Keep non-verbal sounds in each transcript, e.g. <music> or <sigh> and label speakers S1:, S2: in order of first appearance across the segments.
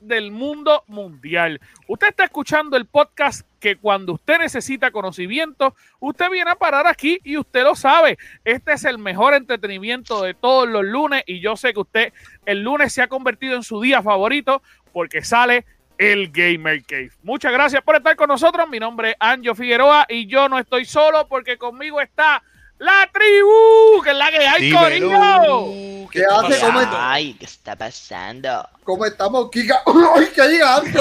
S1: del mundo mundial. Usted está escuchando el podcast que cuando usted necesita conocimiento, usted viene a parar aquí y usted lo sabe. Este es el mejor entretenimiento de todos los lunes y yo sé que usted el lunes se ha convertido en su día favorito porque sale el Gamer Cave. Muchas gracias por estar con nosotros. Mi nombre es Anjo Figueroa y yo no estoy solo porque conmigo está la tribu, que es la que hay,
S2: Dímelo.
S1: Corillo.
S3: ¿Qué hace? ¿Cómo está?
S4: Ay, ¿qué está pasando?
S3: ¿Cómo estamos, Kika? <laughs> ¡Ay, qué gigante! <laughs>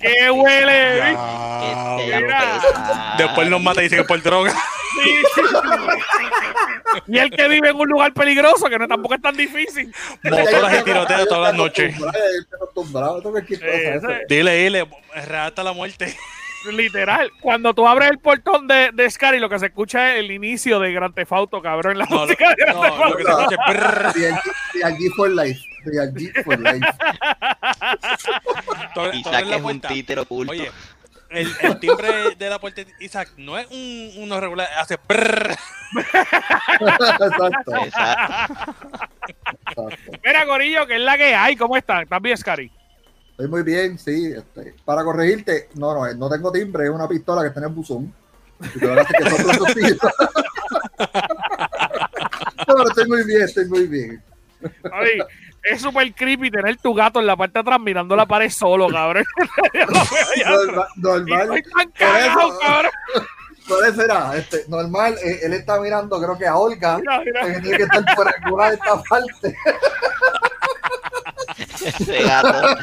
S1: ¡Qué huele!
S4: ¿Qué te
S1: mira.
S4: pesa?
S2: Después nos mata y dice que por droga.
S1: Sí, sí, sí. Y el que vive en un lugar peligroso, que no tampoco es tan difícil.
S2: Motoras y tiroteos todas las noches. Dile, dile, hasta la muerte.
S1: Literal, cuando tú abres el portón de, de Scary, lo que se escucha es el inicio de Grand Theft Auto, cabrón, la
S2: No, lo,
S1: música de Grand
S2: no,
S1: Theft
S2: lo que se escucha es
S3: for life. For life.
S4: Isaac es un títere oculto.
S2: Oye, el, el timbre de la puerta de Isaac no es un, uno regular, hace prrr.
S3: Exacto.
S4: Exacto.
S3: exacto.
S1: Mira, Corillo, que es la que hay, ¿cómo están? ¿Estás bien, Scary?
S3: Estoy muy bien, sí. este, para corregirte, no, no, no tengo timbre, es una pistola que está en el buzón. Y te verás que tiros. <laughs> No, pero estoy muy bien, estoy muy bien.
S1: Ay, es súper creepy tener tu gato en la parte de atrás mirando la pared solo, cabrón. <laughs>
S3: Normal,
S1: Y
S3: normal,
S1: estoy tan
S3: Por
S1: cagado,
S3: eso-
S1: cabrón.
S3: por eso era, este, normal, eh, él está mirando, creo que a Olga,
S1: Mira, mira.
S3: que tiene que estar por alguna de estas partes.
S4: Ese gato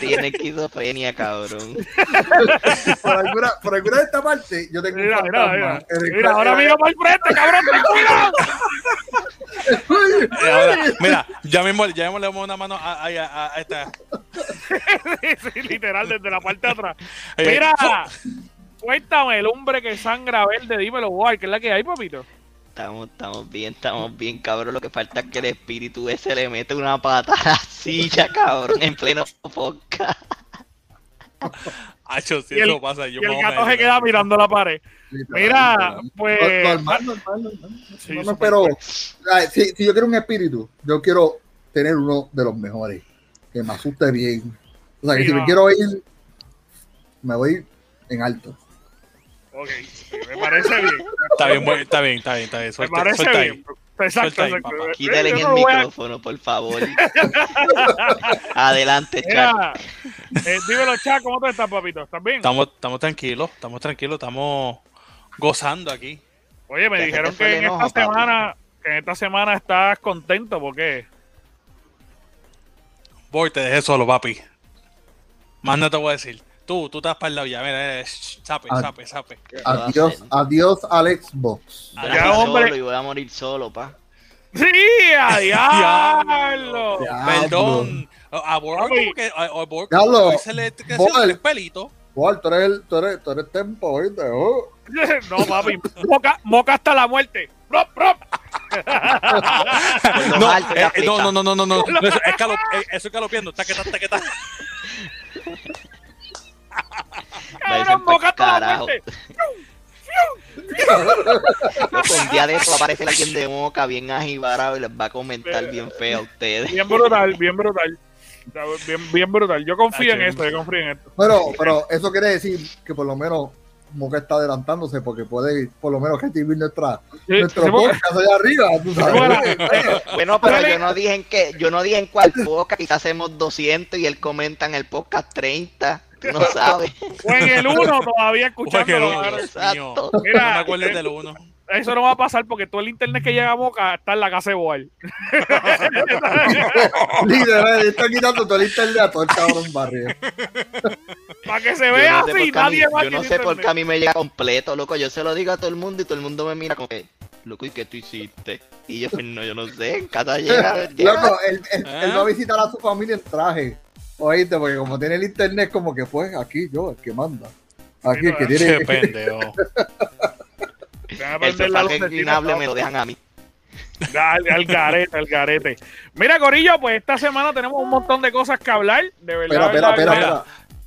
S4: tiene esquizofrenia, cabrón.
S3: Por alguna, por alguna de estas partes, yo tengo
S1: Mira,
S3: un
S1: mira, mira. Mira, ahora mira para el frente, cabrón, cuidado.
S2: Eh, ahora, mira, ya mismo, ya mismo le damos una mano a, a, a- a esta.
S1: Sí, sí, literal, desde la parte de atrás.
S2: Oye,
S1: Mira, cuéntame, el hombre que sangra verde, dímelo, guay, ¿qué es la que hay, papito?
S4: Estamos, estamos bien, estamos bien, cabrón. Lo que falta es que el espíritu ese le mete una pata a la silla, cabrón, en pleno podcast.
S2: Acho, si
S1: Y el-
S2: eso pasa, yo
S1: y el gato se queda mirando la pared. Mira, pues...
S3: Normal, normal, normal.
S1: Sí,
S3: No, no, pero si, si yo quiero un espíritu, yo quiero tener uno de los mejores, que me asuste bien. O sea, que
S1: Sí,
S3: si
S1: no.
S3: me quiero ir, me voy en alto.
S1: Ok, me parece bien.
S2: Está bien, bueno, está bien, está bien, está bien.
S1: Me
S2: Suelta,
S1: parece
S2: suelta
S1: bien.
S2: ahí.
S1: Exacto,
S2: Suelta ahí,
S1: exacto.
S2: papá.
S4: Quítale
S1: no
S4: el
S1: a-
S4: micrófono, por favor. <laughs> Adelante, chat.
S1: Mira, eh, dímelo, chat, ¿cómo tú estás, papito? ¿Estás bien?
S2: Estamos, estamos tranquilos, estamos tranquilos, estamos gozando aquí.
S1: Oye, me dijeron
S4: te
S1: que en
S4: enojo,
S1: esta semana, que en esta semana estás contento, ¿por qué?
S2: Voy, te dejé solo, papi. Más no te voy a decir. Tú, tú estás para el lado ya. Mira, eh, sape,
S3: Ah.
S2: sape, sape.
S4: ¿Qué va a
S3: Adiós, adiós al Xbox.
S4: Voy a
S1: Ya,
S4: morir
S1: hombre.
S4: solo y voy a morir solo, pa.
S1: ¡Sí, <laughs> a diablo!
S2: Perdón. A Borg
S1: Papi.
S2: como que a, Borg se le creció tres pelitos.
S3: Tú eres, el, tú eres, tú eres tempo, ¿oíste? Oh. <laughs>
S1: No, papi, moca, moca hasta la muerte. ¡Prop, prop!
S4: Lo
S2: No, eh, no, no, no, no, no, no, <laughs> eso es, calo, eh, eso es calopiando, taqueta, taqueta.
S1: ¡Cabrón, hasta la
S4: carajo. Loco, <laughs> un día de esto va a aparecer alguien de moca bien ajibarado y les va a comentar bien feo a ustedes.
S1: Bien brutal, bien brutal. Bien, bien brutal. Yo confío en esto, yo confío en esto.
S3: Pero, pero eso quiere decir que por lo menos Moca está adelantándose porque puede por lo menos recibir nuestra,
S1: Sí,
S3: nuestro podcast allá arriba. tú sabes.
S1: Bueno, <laughs>
S4: Bueno, pero yo no dije en qué, yo no dije en cuál podcast, quizás hacemos 200 y él comenta en el podcast 30. No sabes.
S1: O en el 1 todavía <laughs> escuchándolo.
S4: Exacto.
S2: No
S1: Mira,
S2: me acuerdes del uno.
S1: eso no va a pasar porque todo el internet que llega a Moca está en la casa de Boal. <laughs>
S3: Literal, está quitando todo el internet a todo el cabrón barrio. <laughs>
S1: Para que se vea
S4: no sé
S1: así, nadie más
S4: yo no sé por qué a mí me llega completo, loco. Yo se lo digo a todo el mundo y todo el mundo me mira como que, loco, ¿y qué tú hiciste? Y yo, pues no, yo no sé, en casa llega. llega.
S3: Loco, él, él-
S2: ¿Eh?
S3: él va a visitar a su familia en traje. Oíste, porque como tiene el internet, como que pues aquí yo, el que manda. Aquí el que tiene.
S2: Qué pendejo.
S4: El sofá
S1: no.
S4: me lo dejan a mí.
S1: Al, al garete, al garete. Mira, Corillo, pues esta semana tenemos un montón de cosas que hablar. De verdad,
S3: Espera, espera, espera.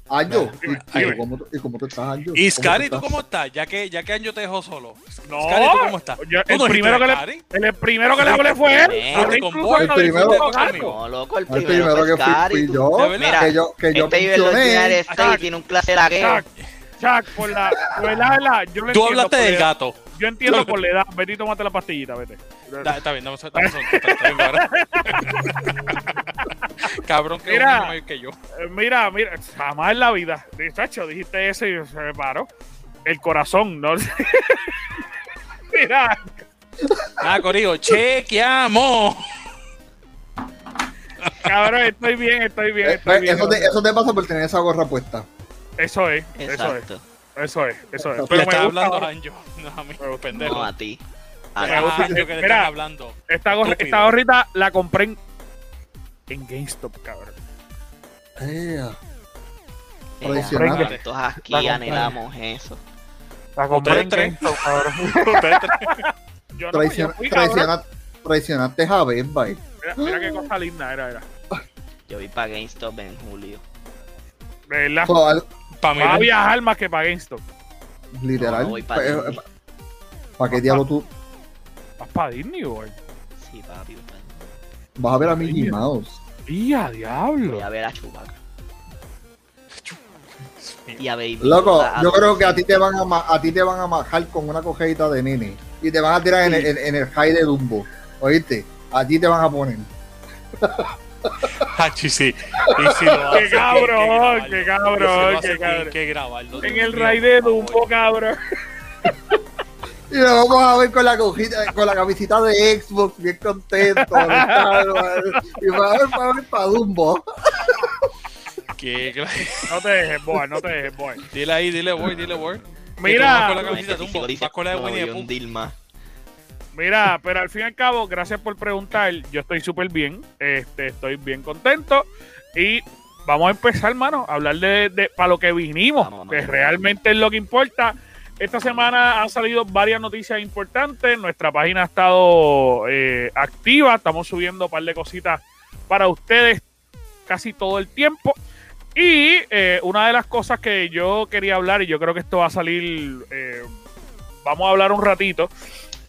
S3: Anjo,
S1: Dime,
S3: ¿y, cómo, tú- ¿y cómo tú estás, Anjo?
S2: Y
S3: ¿Cómo
S2: Scary,
S3: tú
S2: ¿tú cómo estás? Ya que, ya que Anjo te dejó solo.
S1: No,
S2: Scary, ¿tú cómo estás?
S1: yo-
S2: ¿Tú
S1: el
S2: no
S1: primero que le-? El primero que le hablé fue él.
S4: Eh,
S1: Hablé
S2: con
S1: incluso
S3: el primero-.
S4: No, loco, el
S3: El
S4: primero,
S3: primero
S4: fue
S3: que fui, fui
S4: tú-
S3: yo,
S2: verdad.
S3: que yo, que yo
S4: Este
S3: mencioné.
S4: States, tiene un clase de lagueo.
S1: Chuck, Chuck, por la, por la, la- yo le
S2: Tú
S1: entiendo
S2: hablaste del
S1: la-
S2: gato.
S1: Yo entiendo por la edad. Vete y tómate la pastillita, vete.
S2: Da- Está bien, dame un dame un <laughs> Cabrón, que
S1: Mira.
S2: mayor que yo.
S1: Eh, Mira, mira, jamás en la vida. Chacho, dijiste eso y se me paró. El corazón, ¿no? <laughs> mira,
S2: Ah, Corillo, chequeamos.
S1: cabrón, estoy bien, estoy bien,
S3: Eh,
S1: estoy bien.
S3: eso, te, eso te pasa por tener esa gorra puesta.
S1: Eso es, eso es, eso es, eso es. Pero
S2: está
S1: me gusta
S2: hablando a. Anjo, no a mí, pendejo.
S4: No a ti.
S2: A
S4: A.
S2: Anjo que le
S1: Mira.
S2: hablando.
S1: esta, gorra, esta gorrita la compré en, en GameStop, cabrón.
S3: Eh. Tradicional.
S4: Nosotros aquí
S1: La compré.
S4: anhelamos eso.
S1: La
S2: compré en
S1: GameStop, cabrón. <laughs> Yo no, yo fui,
S3: traiciona- traicionaste a Best Buy.
S1: Mira, mira qué cosa linda era, era.
S4: Yo vi para GameStop en julio.
S1: Verdad.
S3: So, al-
S2: Pa' mí,
S1: Va a viajar más que para GameStop.
S3: literal.
S4: No, pa'.
S3: ¿Para qué diablo tú
S1: Vas para Disney, güey.
S4: Sí, papi.
S3: Vas a ver a Mickey. Mouse?
S1: ¡Y a diablo!
S4: Voy a ver a Chewbacca. Y a Baby.
S3: Loco, yo creo que a ti te van a, ma- a ti te van a majar con una cojedita de nene y te van a tirar en, el, en- en el high de Dumbo. ¿Oíste? A ti te van a poner. <laughs>
S2: Hachi, sí. Y si lo
S1: ¡Qué
S2: hace,
S1: cabrón, qué cabrón, qué cabrón!
S2: que grabarlo.
S1: En el raid de Dumbo, cabrón. <laughs>
S3: Y lo vamos a ver con la cojita, con la camisita de Xbox, bien contento. y va a ver para ver para Dumbo.
S2: Que- que-
S1: No te dejes, boy, no te dejes, boy.
S2: Dile ahí, dile, boy, dile, boy.
S1: Mira,
S2: con la camiseta Dumbo,
S4: dice,
S2: vas con la de Winnie.
S1: Mira, pero al fin y al cabo, gracias por preguntar. Yo estoy súper bien. Este, estoy bien contento. Y vamos a empezar, hermano, a hablar de, de para lo que vinimos, que realmente es lo que importa. Esta semana han salido varias noticias importantes. Nuestra página ha estado eh, activa. Estamos subiendo un par de cositas para ustedes casi todo el tiempo. Y eh, una de las cosas que yo quería hablar, y yo creo que esto va a salir, eh, vamos a hablar un ratito,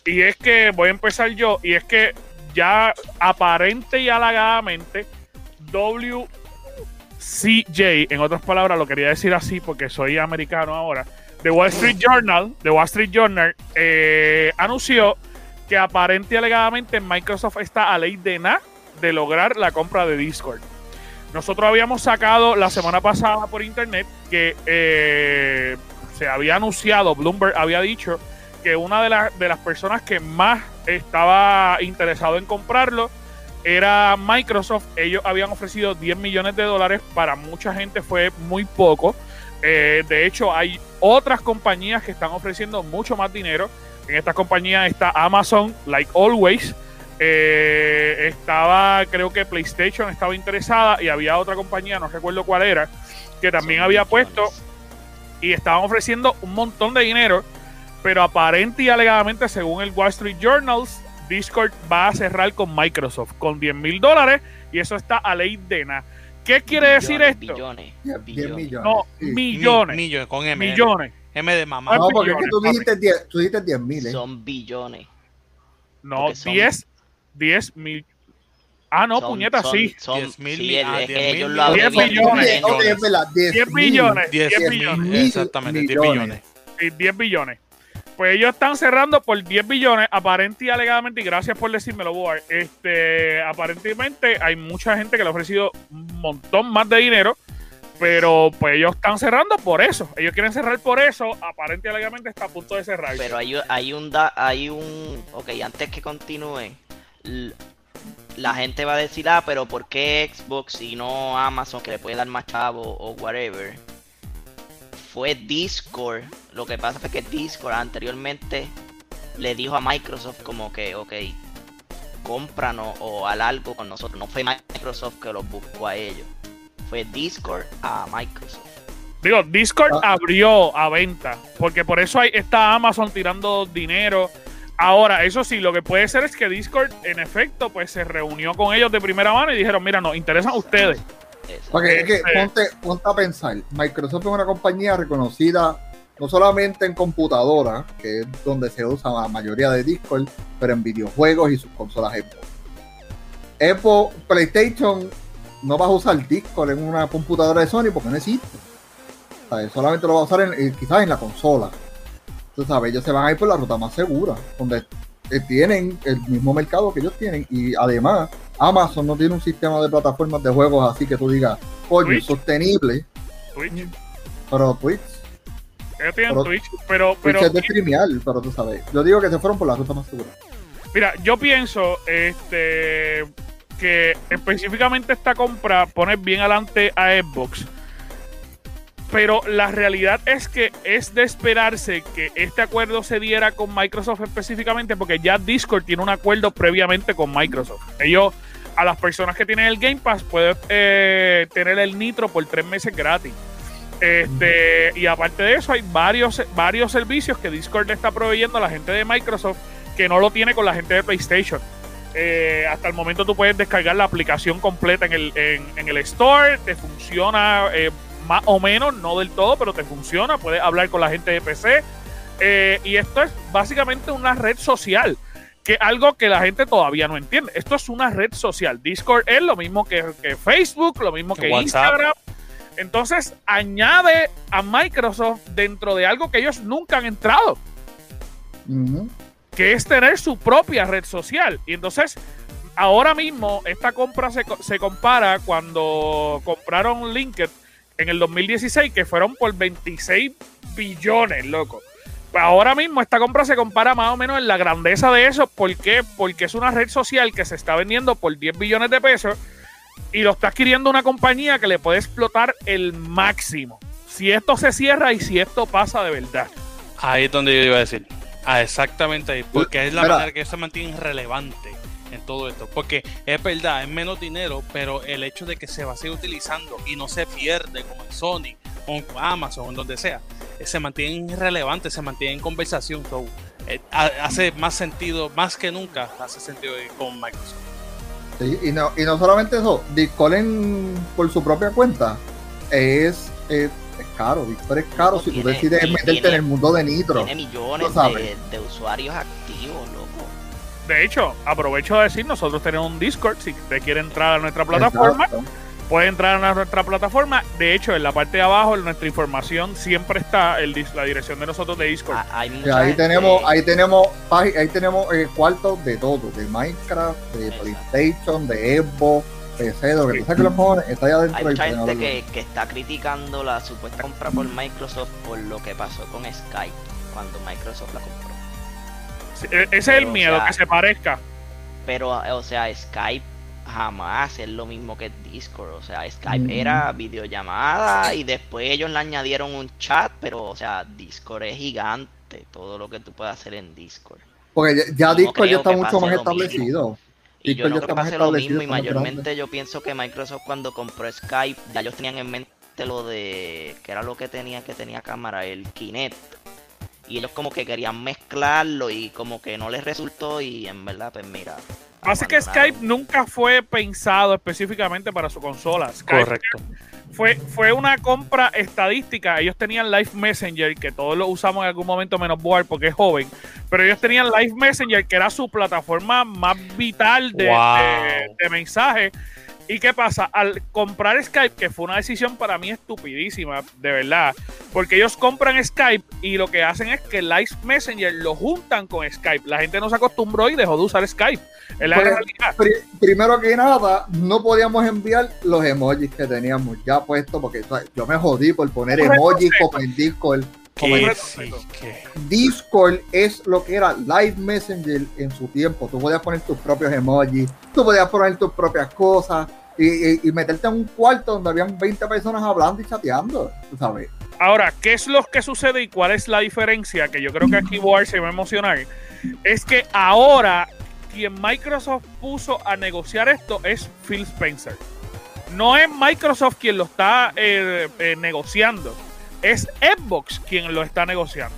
S1: y es que voy a empezar yo, y es que ya aparente y halagadamente WCJ, en otras palabras, lo quería decir así porque soy americano ahora, The Wall Street Journal, The Wall Street Journal, eh, anunció que aparente y alegadamente Microsoft está a ley de nada de lograr la compra de Discord. Nosotros habíamos sacado la semana pasada por internet que eh, se había anunciado, Bloomberg había dicho que una de, las de las personas que más estaba interesado en comprarlo era Microsoft. Ellos habían ofrecido 10 millones de dólares. Para mucha gente fue muy poco. Eh, de hecho, hay otras compañías que están ofreciendo mucho más dinero. En estas compañías está Amazon, like always. Eh, estaba, creo que PlayStation estaba interesada y había otra compañía, no recuerdo cuál era, que también
S4: Son
S1: había puesto y estaban ofreciendo un montón de dinero, pero aparente y alegadamente, según el Wall Street Journals, Discord va a cerrar con Microsoft con 10 mil dólares y eso está a ley de nada. ¿Qué quiere decir esto?
S4: Billones,
S3: 10 millones.
S1: No,
S3: Sí.
S1: millones,
S2: Mi- millones, con M.
S1: millones.
S2: M de mamá.
S3: No, porque es que
S1: millones,
S3: tú dijiste 10, tú dijiste 10 mil, ¿eh?
S4: Son billones.
S1: No,
S4: Porque son-
S1: 10, 10 mil. Ah, no,
S4: Son-
S1: puñeta,
S4: son-
S1: sí.
S4: Son,
S2: 10 mil
S4: sí,
S2: ah,
S4: es
S2: 10
S4: que
S2: mil
S4: ellos
S2: mi-
S4: lo hablan
S1: 10
S4: bien
S1: billones.
S4: diferente.
S3: Ok, es verdad, 10,
S1: 10
S3: mil.
S1: billones,
S2: 10
S1: 10
S2: mil,
S1: billones.
S2: exactamente, 10
S3: millones.
S2: billones.
S1: Sí, 10 billones. Pues ellos están cerrando por 10 billones, aparente y alegadamente, y gracias por decírmelo, Boar. Este, aparentemente hay mucha gente que le ha ofrecido un montón más de dinero, pero pues ellos están cerrando por eso. Ellos quieren cerrar por eso, aparente y alegadamente está a punto de cerrar.
S4: Pero hay, hay un da, hay un ok, antes que continúe, la gente va a decir, ah, pero ¿por qué Xbox y no Amazon que le puede dar más chavo o whatever? Fue Discord. Lo que pasa fue que Discord anteriormente le dijo a Microsoft como que, ok, cómpranos o haz algo con nosotros. No fue Microsoft que los buscó a ellos. Fue Discord a Microsoft.
S1: Digo, Discord
S3: Ah.
S1: abrió a venta, porque por eso hay, está Amazon tirando dinero. Ahora, eso sí, lo que puede ser es que Discord, en efecto, pues se reunió con ellos de primera mano y dijeron, mira, nos interesan ustedes.
S3: Es que ponte, ponte a pensar, Microsoft es una compañía reconocida no solamente en computadoras, que es donde se usa la mayoría de Discord, pero en videojuegos y sus consolas Xbox. Xbox, PlayStation, no vas a usar Discord en una computadora de Sony porque no existe. O sea, solamente lo vas a usar en- eh, quizás en la consola. Tú sabes, ellos se van a ir por la ruta más segura, donde eh, tienen el mismo mercado que ellos tienen y además Amazon no tiene un sistema de plataformas de juegos así que tú digas, coño, sostenible,
S1: Twitch.
S3: pero Twitch,
S1: Ellos tienen
S3: Pero-
S1: Twitch, pero, pero
S3: Twitch es de streamear, pero tú sabes, yo digo que se fueron por la ruta más segura.
S1: Mira, yo pienso este que específicamente esta compra pone bien adelante a Xbox. Pero la realidad es que es de esperarse que este acuerdo se diera con Microsoft específicamente porque ya Discord tiene un acuerdo previamente con Microsoft. Ellos, a las personas que tienen el Game Pass, pueden eh, tener el Nitro por tres meses gratis. Este, y aparte de eso, hay varios, varios servicios que Discord le está proveyendo a la gente de Microsoft que no lo tiene con la gente de PlayStation. Eh, hasta el momento tú puedes descargar la aplicación completa en el, en, en el store, te funciona eh, más o menos, no del todo, pero te funciona, puedes hablar con la gente de PC. Eh, y esto es básicamente una red social, que algo que la gente todavía no entiende. Esto es una red social. Discord es lo mismo que, que Facebook, lo mismo que
S2: WhatsApp.
S1: Instagram. Entonces añade a Microsoft dentro de algo que ellos nunca han entrado que es tener su propia red social. Y entonces, ahora mismo, esta compra se, se compara cuando compraron LinkedIn en el 2016, que fueron por 26 billones, loco. Ahora mismo esta compra se compara más o menos en la grandeza de eso. ¿Por qué? Porque es una red social que se está vendiendo por 10 billones de pesos y lo está adquiriendo una compañía que le puede explotar el máximo. Si esto se cierra y si esto pasa de verdad.
S2: Ahí es donde yo iba a decir. Ah, exactamente ahí. Porque es la
S3: Mira.
S2: manera que se mantienen relevante en todo esto. Porque es verdad, es menos dinero, pero el hecho de que se va a seguir utilizando y no se pierde como en Sony o en Amazon o en donde sea, eh, se mantienen relevantes, se mantienen en conversación. So, eh, ha- hace más sentido, más que nunca, hace sentido ir con Microsoft.
S3: Sí, y, no, y no solamente eso, Discord en- por su propia cuenta es, es, es caro, Discord es caro si tú decides meterte
S4: tiene-
S3: en el mundo de Nitro.
S4: Tiene millones de, de usuarios activos.
S1: De hecho, aprovecho de decir, nosotros tenemos un Discord. Si usted quiere entrar a nuestra plataforma,
S3: Exacto.
S1: puede entrar a nuestra plataforma. De hecho, en la parte de abajo, en nuestra información siempre está el, dis- la dirección de nosotros de Discord.
S4: Ah, Hay
S3: Y
S4: mucha
S3: ahí
S4: gente-
S3: tenemos, ahí tenemos, ahí tenemos eh, cuartos de todo, de Minecraft, de
S4: Exacto.
S3: PlayStation, de Xbox, PC, de lo que tú sabes que los cojones está allá adentro.
S4: Hay mucha
S3: pueden
S4: gente que, que está criticando la supuesta compra por Microsoft por lo que pasó con Skype cuando Microsoft la compró.
S1: E- ese es el
S4: o
S1: miedo,
S4: sea,
S1: que se parezca.
S4: Pero, eh, o sea, Skype jamás es lo mismo que Discord. O sea, Skype
S3: Ujú.
S4: era videollamada y después ellos le añadieron un chat, pero, o sea, Discord es gigante. Todo lo que tú puedes hacer en Discord.
S3: Porque ya, ya
S4: no
S3: Discord ya está mucho más establecido.
S4: Y
S3: Discord
S4: yo no creo que pase lo mismo y mayormente
S3: grande.
S4: yo pienso que Microsoft cuando compró Skype, ya ellos tenían en mente lo de, que era lo que tenía, que tenía cámara, el Kinect. Y ellos como que querían mezclarlo y como que no les resultó y en verdad, pues mira.
S1: Así que. Skype nunca fue pensado específicamente para su consola. Skype
S2: Correcto.
S1: fue, fue una compra estadística. Ellos tenían Live Messenger, que todos lo usamos en algún momento menos Board porque es joven. Pero ellos tenían Live Messenger, que era su plataforma más vital de,
S2: Wow.
S1: de- de mensaje. ¿Y qué pasa? Al comprar Skype, que fue una decisión para mí estupidísima, de verdad, porque ellos compran Skype y lo que hacen es que Live Messenger lo juntan con Skype. La gente no se acostumbró y dejó de usar Skype. Es la
S3: Pues. Pri- primero que nada, no podíamos enviar los emojis que teníamos ya puestos, porque yo me jodí por poner emojis
S1: seco.
S3: como Discord.
S2: Sí,
S3: es lo que era Live Messenger en su tiempo. Tú podías poner tus propios emojis, tú podías poner tus propias cosas y, y- y meterte en un cuarto donde habían 20 personas hablando y chateando, tú sabes.
S1: Ahora, ¿qué es lo que sucede y cuál es la diferencia? Que yo creo que aquí Boar se va a emocionar. Es que ahora quien Microsoft puso a negociar esto es Phil Spencer. No es Microsoft quien lo está eh, eh, negociando. Es Xbox quien lo está negociando.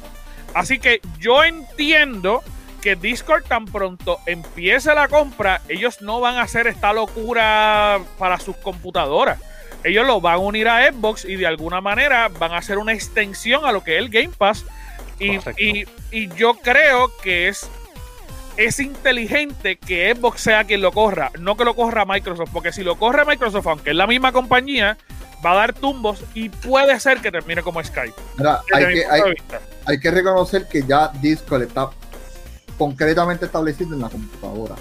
S1: Así que yo entiendo que Discord tan pronto empiece la compra, ellos no van a hacer esta locura para sus computadoras. ellos lo van a unir a Xbox y de alguna manera van a hacer una extensión a lo que es el Game Pass. Y, y- y yo creo que es, es inteligente que Xbox sea quien lo corra, no que lo corra Microsoft, porque si lo corre Microsoft, aunque es la misma compañía, va a dar tumbos y puede ser que termine como Skype.
S3: Mira, que, hay que reconocer que ya Discord está concretamente establecido en la computadora.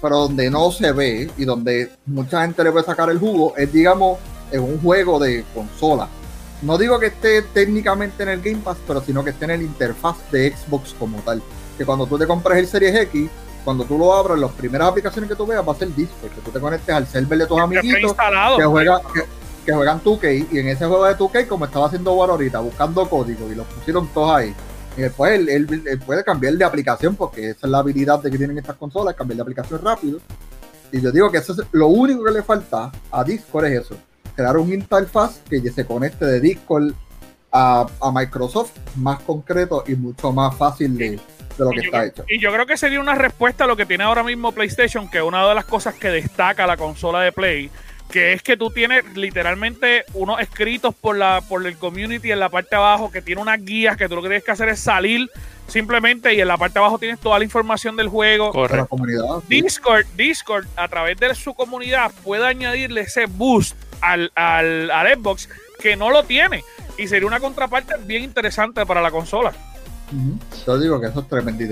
S3: Pero donde no se ve y donde mucha gente le puede sacar el jugo es, digamos, en un juego de consola. No digo que esté técnicamente en el Game Pass, pero sino que esté en el interfaz de Xbox como tal. Que cuando tú te compras el Series X, cuando tú lo abras, las primeras aplicaciones que tú veas va a ser Discord, que tú te conectes al server de tus
S1: está
S3: amiguitos que, juega, que, que juegan 2K y en ese juego de 2K como estaba haciendo War ahorita buscando código y los pusieron todos ahí. Y después él, él- él puede cambiar de aplicación porque esa es la habilidad de que tienen estas consolas cambiar de aplicación rápido. Y yo digo que eso es lo único que le falta a Discord es eso crear un interfaz que se conecte de Discord a, a Microsoft más concreto y mucho más fácil de, de lo
S1: Y
S3: que
S1: yo,
S3: está
S1: creo,
S3: hecho
S1: y yo creo que sería una respuesta a lo que tiene ahora mismo PlayStation, que una de las cosas que destaca la consola de Play, que es que tú tienes literalmente unos escritos por la por el community en la parte de abajo, que tiene unas guías que tú lo que tienes que hacer es salir simplemente y en la parte de abajo tienes toda la información del juego.
S3: la
S2: Correcto.
S3: comunidad sí.
S1: Discord, Discord, a través de su comunidad, puede añadirle ese boost al, al, al Xbox que no lo tiene. Y sería una contraparte bien interesante para la consola.
S3: Ujú. yo digo que eso es tremenda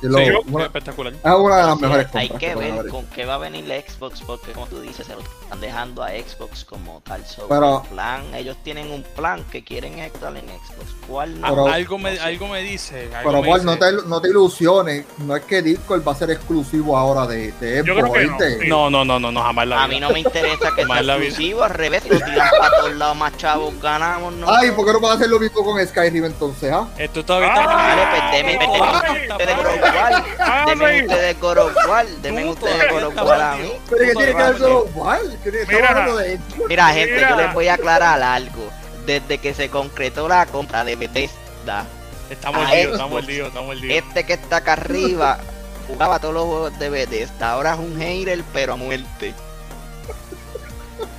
S3: Y lo-
S2: Sí,
S3: una-
S2: espectacular.
S3: es una de las
S4: Sí,
S3: mejores
S4: hay que ver con qué va a venir la Xbox porque como tú dices se lo están dejando a Xbox como tal sobre
S3: Pero-
S4: el plan ellos tienen un plan que quieren estar en Xbox ¿cuál no?
S2: Ah,
S3: Pero-
S2: algo, me, algo me dice. algo
S3: Pero
S2: me
S3: Paul,
S2: dice-
S3: no te, no te ilusiones, no es que Discord va a ser exclusivo ahora de, de
S1: Yo
S3: Xbox,
S1: creo que no.
S2: No, no, no, no, no, jamás la
S4: a
S2: vida.
S4: mí no me interesa que <laughs> sea exclusivo al revés lo tiran para todos lados más chavos ganamos no
S3: Ay, ¿por qué no vas a hacer lo mismo con Skyrim entonces, ah?
S2: Esto todavía
S1: Ah,
S2: está.
S4: Vale, deme, War. Deme
S1: sí.
S4: ustedes God of War. Deme
S2: Tú
S4: ustedes God of
S2: estás
S4: War a mí.
S3: Pero que tiene que ver Estamos
S1: Mira.
S4: gente,
S1: Mira.
S4: yo les voy a aclarar algo. Desde que se concretó la compra de Bethesda, Ah,
S2: mordido,
S4: Xbox.
S2: está mordido, está mordido.
S4: este que está acá arriba jugaba todos los juegos de Bethesda. Ahora es un hater, pero a muerte.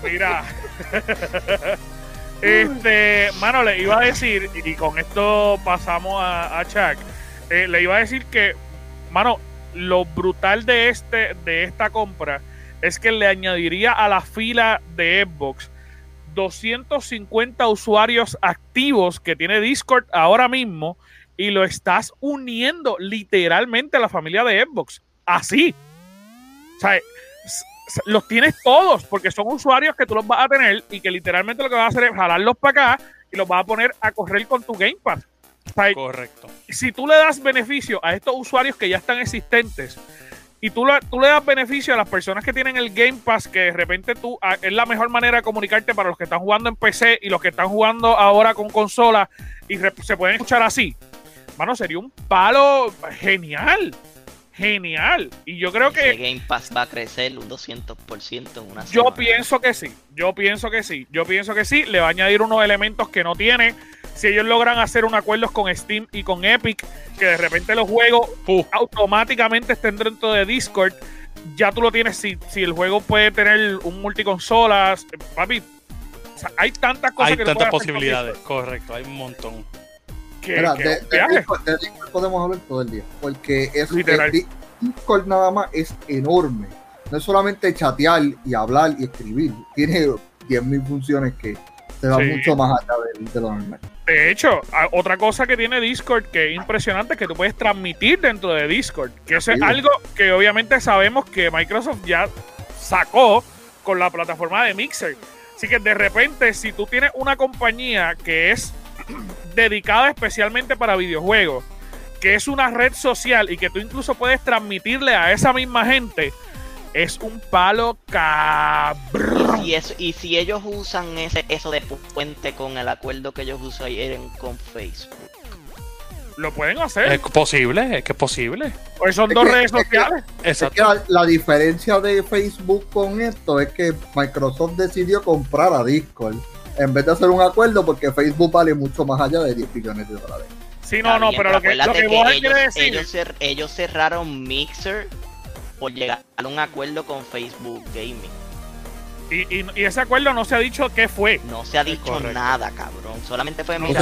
S1: Mira. <laughs> este, mano, le iba a decir, y con esto pasamos a, a Chuck, eh, le iba a decir que, mano, lo brutal de este, de esta compra es que le añadiría a la fila de Xbox 250 usuarios activos que tiene Discord ahora mismo y lo estás uniendo literalmente a la familia de Xbox. Así. O sea, s- los tienes todos porque son usuarios que tú los vas a tener y que literalmente lo que vas a hacer es jalarlos para acá y los vas a poner a correr con tu Game Pass.
S2: Correcto.
S1: si tú le das beneficio a estos usuarios que ya están existentes y tú, le- tú le das beneficio a las personas que tienen el Game Pass, que de repente tú ah, es la mejor manera de comunicarte para los que están jugando en PC y los que están jugando ahora con consola y re- se pueden escuchar así, mano, sería un palo genial. Genial. Y yo creo
S4: Ese
S1: que
S4: Game Pass va a crecer un 200% en una
S1: yo
S4: semana.
S1: pienso que sí, yo pienso que sí, yo pienso que sí, le va a añadir unos elementos que no tiene. Si ellos logran hacer un acuerdo con Steam y con Epic, que de repente los juegos automáticamente estén dentro de Discord, ya tú lo tienes. Si, si el juego puede tener un multiconsolas, eh, papi, o sea, hay tantas cosas
S2: hay
S1: que
S2: tantas posibilidades. Correcto, hay un montón.
S1: Que-
S3: Mira,
S1: que
S3: de, de. Discord, de Discord podemos hablar todo el día. Porque es
S1: Literal.
S3: el Discord nada más es enorme. No es solamente chatear y hablar y escribir. Tiene 10.000 funciones que se
S1: Sí.
S3: mucho más allá de, de lo normal.
S1: De hecho, otra cosa que tiene Discord que es impresionante es que tú puedes transmitir dentro de Discord. Que eso es algo que obviamente sabemos que Microsoft ya sacó con la plataforma de Mixer. Así que de repente, si tú tienes una compañía que es <clears throat> dedicada especialmente para videojuegos, que es una red social y que tú incluso puedes transmitirle a esa misma gente, es un palo cabrón.
S4: Y, eso, y si ellos usan ese eso de puente con el acuerdo que ellos usaron con Facebook.
S1: Lo pueden hacer.
S2: Es posible, es que es posible.
S1: Pues son
S3: Es
S1: dos
S3: que-
S1: redes
S3: es que-
S1: sociales.
S3: Es que
S2: Exacto.
S3: la, la diferencia de Facebook con esto es que Microsoft decidió comprar a Discord en vez de hacer un acuerdo porque Facebook vale mucho más allá de 10 billones de dólares.
S1: Sí, no,
S4: Está
S1: no,
S4: bien,
S1: pero lo que, lo que vos
S4: ellos,
S1: decir.
S4: ellos, cer- ellos cerraron Mixer por llegar a un acuerdo con Facebook Gaming.
S1: Y, y- y ese acuerdo no se ha dicho qué fue.
S4: No se ha dicho
S2: correcto.
S4: nada, cabrón. Solamente fue
S3: O
S4: mira.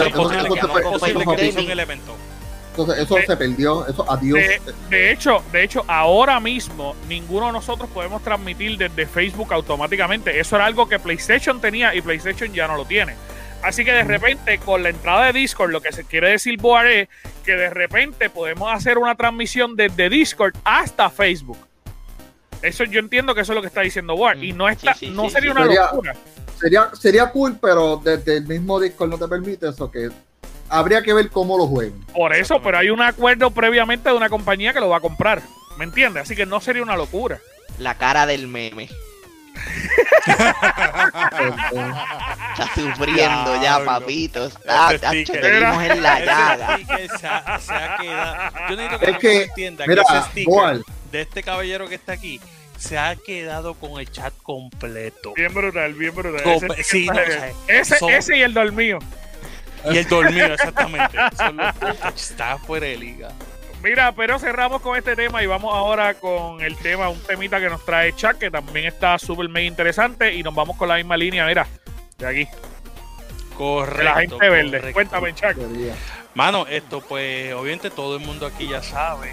S3: Entonces, eso
S1: De-
S3: se perdió. Eso, adiós.
S1: De, de hecho, de hecho, ahora mismo ninguno de nosotros podemos transmitir desde Facebook automáticamente. Eso era algo que PlayStation tenía y PlayStation ya no lo tiene. Así que de repente, con la entrada de Discord, lo que se quiere decir Boar es que de repente podemos hacer una transmisión desde Discord hasta Facebook. Eso yo entiendo que eso es lo que está diciendo Boar. Y no está,
S4: Sí, sí,
S1: no
S4: sí,
S1: sería
S4: sí.
S1: una
S3: Sería-
S1: locura.
S3: Sería, sería cool, pero desde el mismo Discord no te permite eso. que Habría que ver cómo lo juegan.
S1: Por eso, pero hay un acuerdo previamente de una compañía que lo va a comprar. ¿Me entiendes? Así que no sería una locura.
S4: La cara del meme. <laughs> Está sufriendo ya,
S2: Diablo.
S4: papitos. Ah,
S2: Ese
S4: tacho,
S2: sticker.
S4: te dimos en la
S2: Ese
S4: llaga.
S2: sticker se ha, se ha quedado. Yo necesito que
S3: Es que,
S2: entienda que
S3: mira,
S2: ese sticker
S3: Boal,
S2: de este caballero que está aquí se ha quedado con el chat completo.
S1: Bien brutal, bien brutal. Ese-
S2: sí, no, o sea,
S1: ese,
S2: son-
S1: ese y el dormido.
S2: Y el dormido, exactamente. Son los- está fuera de liga.
S1: Mira, pero cerramos con este tema y vamos ahora con el tema, un temita que nos trae Chuck, que también está súper mega interesante y nos vamos con la misma línea, mira, de aquí,
S2: Correcto.
S1: de la gente verde.
S2: correcto.
S1: Cuéntame, Chuck.
S2: Mano, esto pues obviamente todo el mundo aquí ya sabe.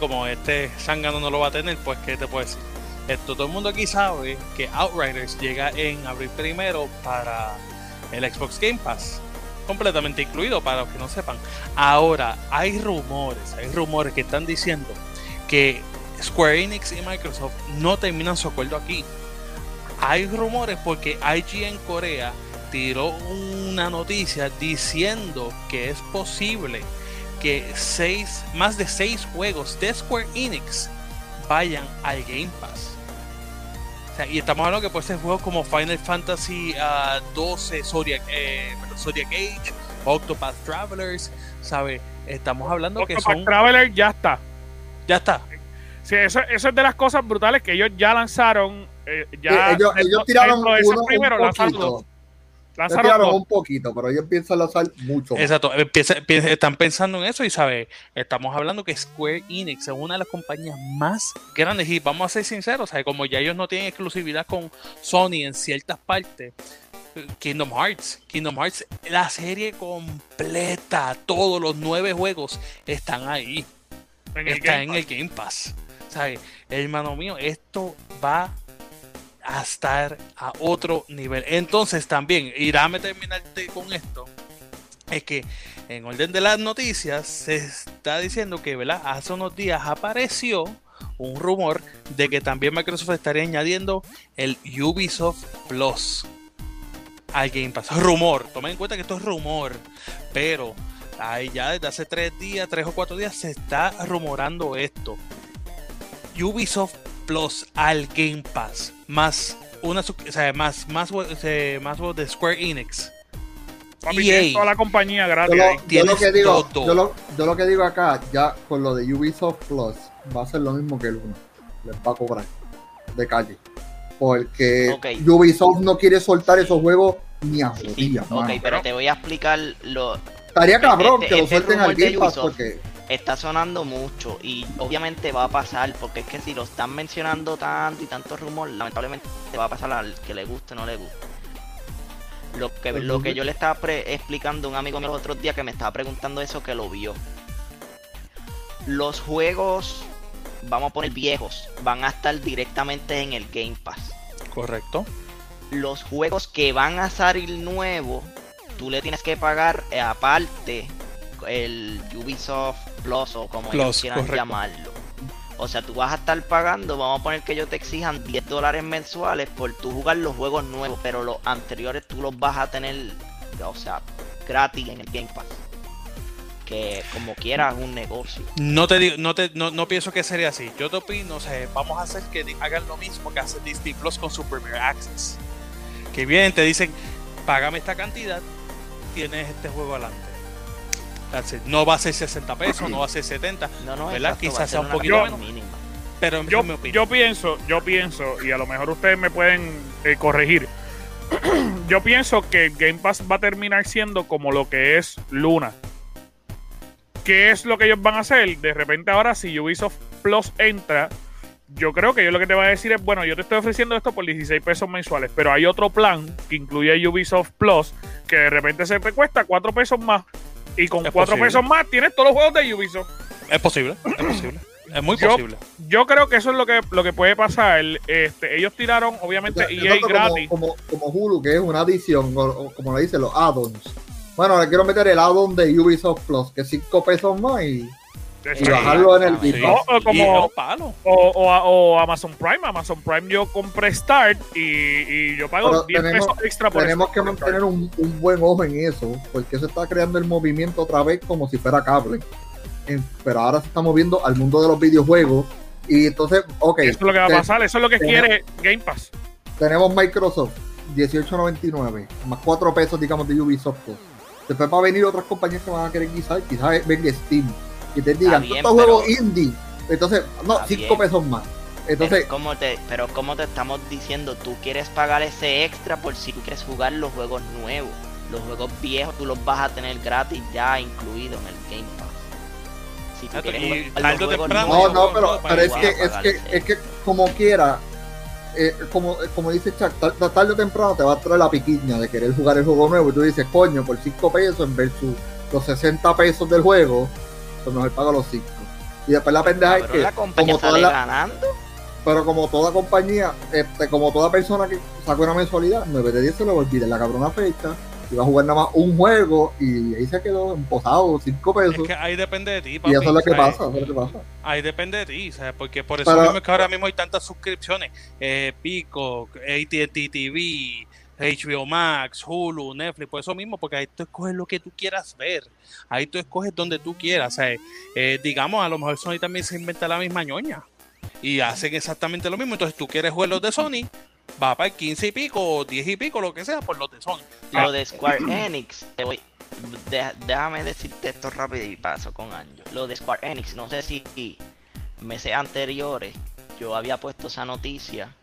S2: Como este Sangano no lo va a tener, pues ¿qué te puedo decir? Esto todo el mundo aquí sabe que Outriders llega en abril primero para el Xbox Game Pass. Completamente incluido para los que no sepan. Ahora, hay rumores, hay rumores que están diciendo que Square Enix y Microsoft no terminan su acuerdo aquí. Hay rumores porque IGN Corea tiró una noticia diciendo que es posible que seis, más de seis juegos de Square Enix vayan al Game Pass. O sea, y estamos hablando que puede ser juegos como Final Fantasy ah, 12, Zodiac, eh, Zodiac Age, Octopath Travelers, ¿sabes? Estamos hablando que
S1: Octopath
S2: son...
S1: Traveler ya está.
S2: Ya está.
S1: Sí, eso, eso es de las cosas brutales que ellos ya lanzaron. eh, ya
S3: ellos, ellos tiraron uno un
S1: primeros, lanzaron
S3: poquito.
S1: Lanzaron
S3: un poquito, pero ellos piensan lanzar mucho. más.
S2: Exacto, empieza- empieza- están pensando en eso y sabe, estamos hablando que Square Enix es una de las compañías más grandes y vamos a ser sinceros, ¿sabe? como ya ellos no tienen exclusividad con Sony en ciertas partes, Kingdom Hearts, Kingdom Hearts, la serie completa, todos los nueve juegos están ahí,
S1: En el
S2: está
S1: Game
S2: en el Game Pass, ¿sabe? hermano mío, esto va a estar a otro nivel. Entonces también, y déjame terminarte con esto, es que en orden de las noticias se está diciendo que, ¿verdad? Hace unos días apareció un rumor de que también Microsoft estaría añadiendo el Ubisoft Plus al Game Pass. Rumor, tomen en cuenta que esto es rumor, pero ahí ya desde hace tres días, tres o cuatro días se está rumorando esto. Ubisoft Plus al Game Pass, más una, o sea, más, más, más de Square Enix.
S1: Papi,
S2: EA.
S1: toda la compañía
S3: Yo
S1: gratis.
S3: lo, yo lo que digo,
S2: todo.
S3: yo lo, yo lo que digo acá, ya con lo de Ubisoft Plus, va a ser lo mismo que el 1. Les va a cobrar de calle. Porque. Ubisoft no quiere soltar esos juegos ni a
S4: Sí, sí.
S3: jodillas,
S4: Ok,
S3: mano.
S4: pero te voy a explicar lo.
S3: Estaría cabrón
S4: este-
S3: que lo
S4: este
S3: suelten al Game Pass
S4: Ubisoft.
S3: porque
S4: Está sonando mucho y obviamente va a pasar porque es que si lo están mencionando tanto y tanto rumor, lamentablemente te va a pasar al que le guste o no le guste. Lo que,
S3: Pues
S4: lo
S3: yo-
S4: que yo le estaba pre- explicando a un amigo mío los otros días que me estaba preguntando eso que lo vio. Los juegos, vamos a poner viejos, van a estar directamente en el Game Pass.
S2: Correcto.
S4: los juegos que van a salir nuevos, tú le tienes que pagar eh, aparte el Ubisoft Plus o como ellos
S2: Plus,
S4: quieran
S2: correcto.
S4: llamarlo. O sea, tú vas a estar pagando, vamos a poner que ellos te exijan 10 dólares mensuales por tú jugar los juegos nuevos, pero los anteriores tú los vas a tener, o sea, gratis en el Game Pass. Que como quieras un negocio.
S2: No te digo, no te, no, no pienso que sería así. Yo te opino, o sea, vamos a hacer que hagan lo mismo que hace Disney Plus con su Premier Access. Que vienen, te dicen, págame esta cantidad, tienes este juego adelante. No va a ser 60 pesos, no va a ser 70,
S4: No, no,
S2: ¿Verdad?
S4: exacto,
S2: Quizás sea un poquito
S1: menos.
S4: mínima.
S2: pero
S1: Yo,
S2: mi
S1: yo pienso, yo pienso, y a lo mejor ustedes me pueden eh, corregir. <clears throat> yo pienso que Game Pass va a terminar siendo como lo que es Luna. ¿Qué es lo que ellos van a hacer? De repente ahora si Ubisoft Plus entra, yo creo que yo lo que te va a decir es, bueno, yo te estoy ofreciendo esto por 16 pesos mensuales, pero hay otro plan que incluye Ubisoft Plus que de repente se te cuesta 4 pesos más y con
S2: Es
S1: 4
S2: posible.
S1: pesos más tienes todos los juegos de Ubisoft.
S2: Es posible, es posible. Es muy
S1: Yo-
S2: posible.
S1: Yo creo que eso es lo que, lo que puede pasar. Este, ellos tiraron, obviamente, EA
S3: Exacto,
S1: gratis.
S3: Como, como, como Hulu, que es una adición, o, o como le dicen los add-ons. Bueno, le quiero meter el add-on de Ubisoft Plus, que es 5 pesos más y, y
S1: Este,
S3: bajarlo en el Pass.
S1: o como-
S2: Y es un palo.
S1: o, o- o Amazon Prime. Amazon Prime yo compré Start y, y yo pago
S3: Pero
S1: 10
S3: tenemos-
S1: pesos extra por
S3: Tenemos
S1: eso.
S3: que mantener un, un buen ojo en eso, porque se está creando el movimiento otra vez como si fuera cable. Pero ahora se está moviendo al mundo de los videojuegos. Y entonces, ok,
S1: Eso es lo que va a pasar. Eso es lo que
S3: tenemos-
S1: quiere Game Pass.
S3: tenemos Microsoft 18.99 más 4 pesos digamos de Ubisoft después va a venir otras compañías que van a querer guisar quizás venga Steam y te digan
S4: bien,
S3: estos juegos indie entonces no
S4: Está
S3: 5
S4: bien.
S3: pesos más entonces
S4: pero, como te, pero como te estamos diciendo, tú quieres pagar ese extra por si tú quieres jugar los juegos nuevos. Los juegos viejos tú los vas a tener gratis ya incluidos en el Game Pass. Si tú quieres jugar los
S2: tarde o
S4: juegos
S2: temprano-
S3: no
S4: nuevos,
S3: no pero,
S2: no,
S3: pero es que es que es que como quiera eh, como, como dice Chuck, tar- tarde o temprano te va a traer la piquiña de querer jugar el juego nuevo y tú dices, coño, por 5 pesos en versus los 60 pesos del juego, pues mejor pago los 5. Y después la pendeja es
S4: Cabrón,
S3: que,
S4: la compañía
S3: como toda la-
S4: ganando.
S3: pero como toda compañía, este, como toda persona que saca una mensualidad, 9 de 10 se le olvida la cabrona fecha y va a jugar nada más un juego y ahí se quedó emposado, 5 pesos.
S2: Es que ahí depende de ti, papi.
S3: y eso es lo que
S2: ¿sabes?
S3: pasa, eso es lo que pasa.
S2: Ahí depende de ti, ¿sabes? Porque por eso
S3: Pero-
S2: mismo es que ahora mismo hay tantas suscripciones. Eh, Pico, AT&T TV, HBO Max, Hulu, Netflix, por eso mismo, porque ahí tú escoges lo que tú quieras ver. Ahí tú escoges donde tú quieras. ¿sabes? Eh, digamos, a lo mejor Sony también se inventa la misma ñoña. Y hacen exactamente lo mismo. Entonces tú quieres jugar los de Sony, va para el 15 y pico, o 10 y pico, lo que sea, por los de Sony.
S4: Lo de Square Enix, te voy- déjame decirte esto rápido y paso con Anjo. Lo de Square Enix, no sé si meses anteriores yo había puesto esa noticia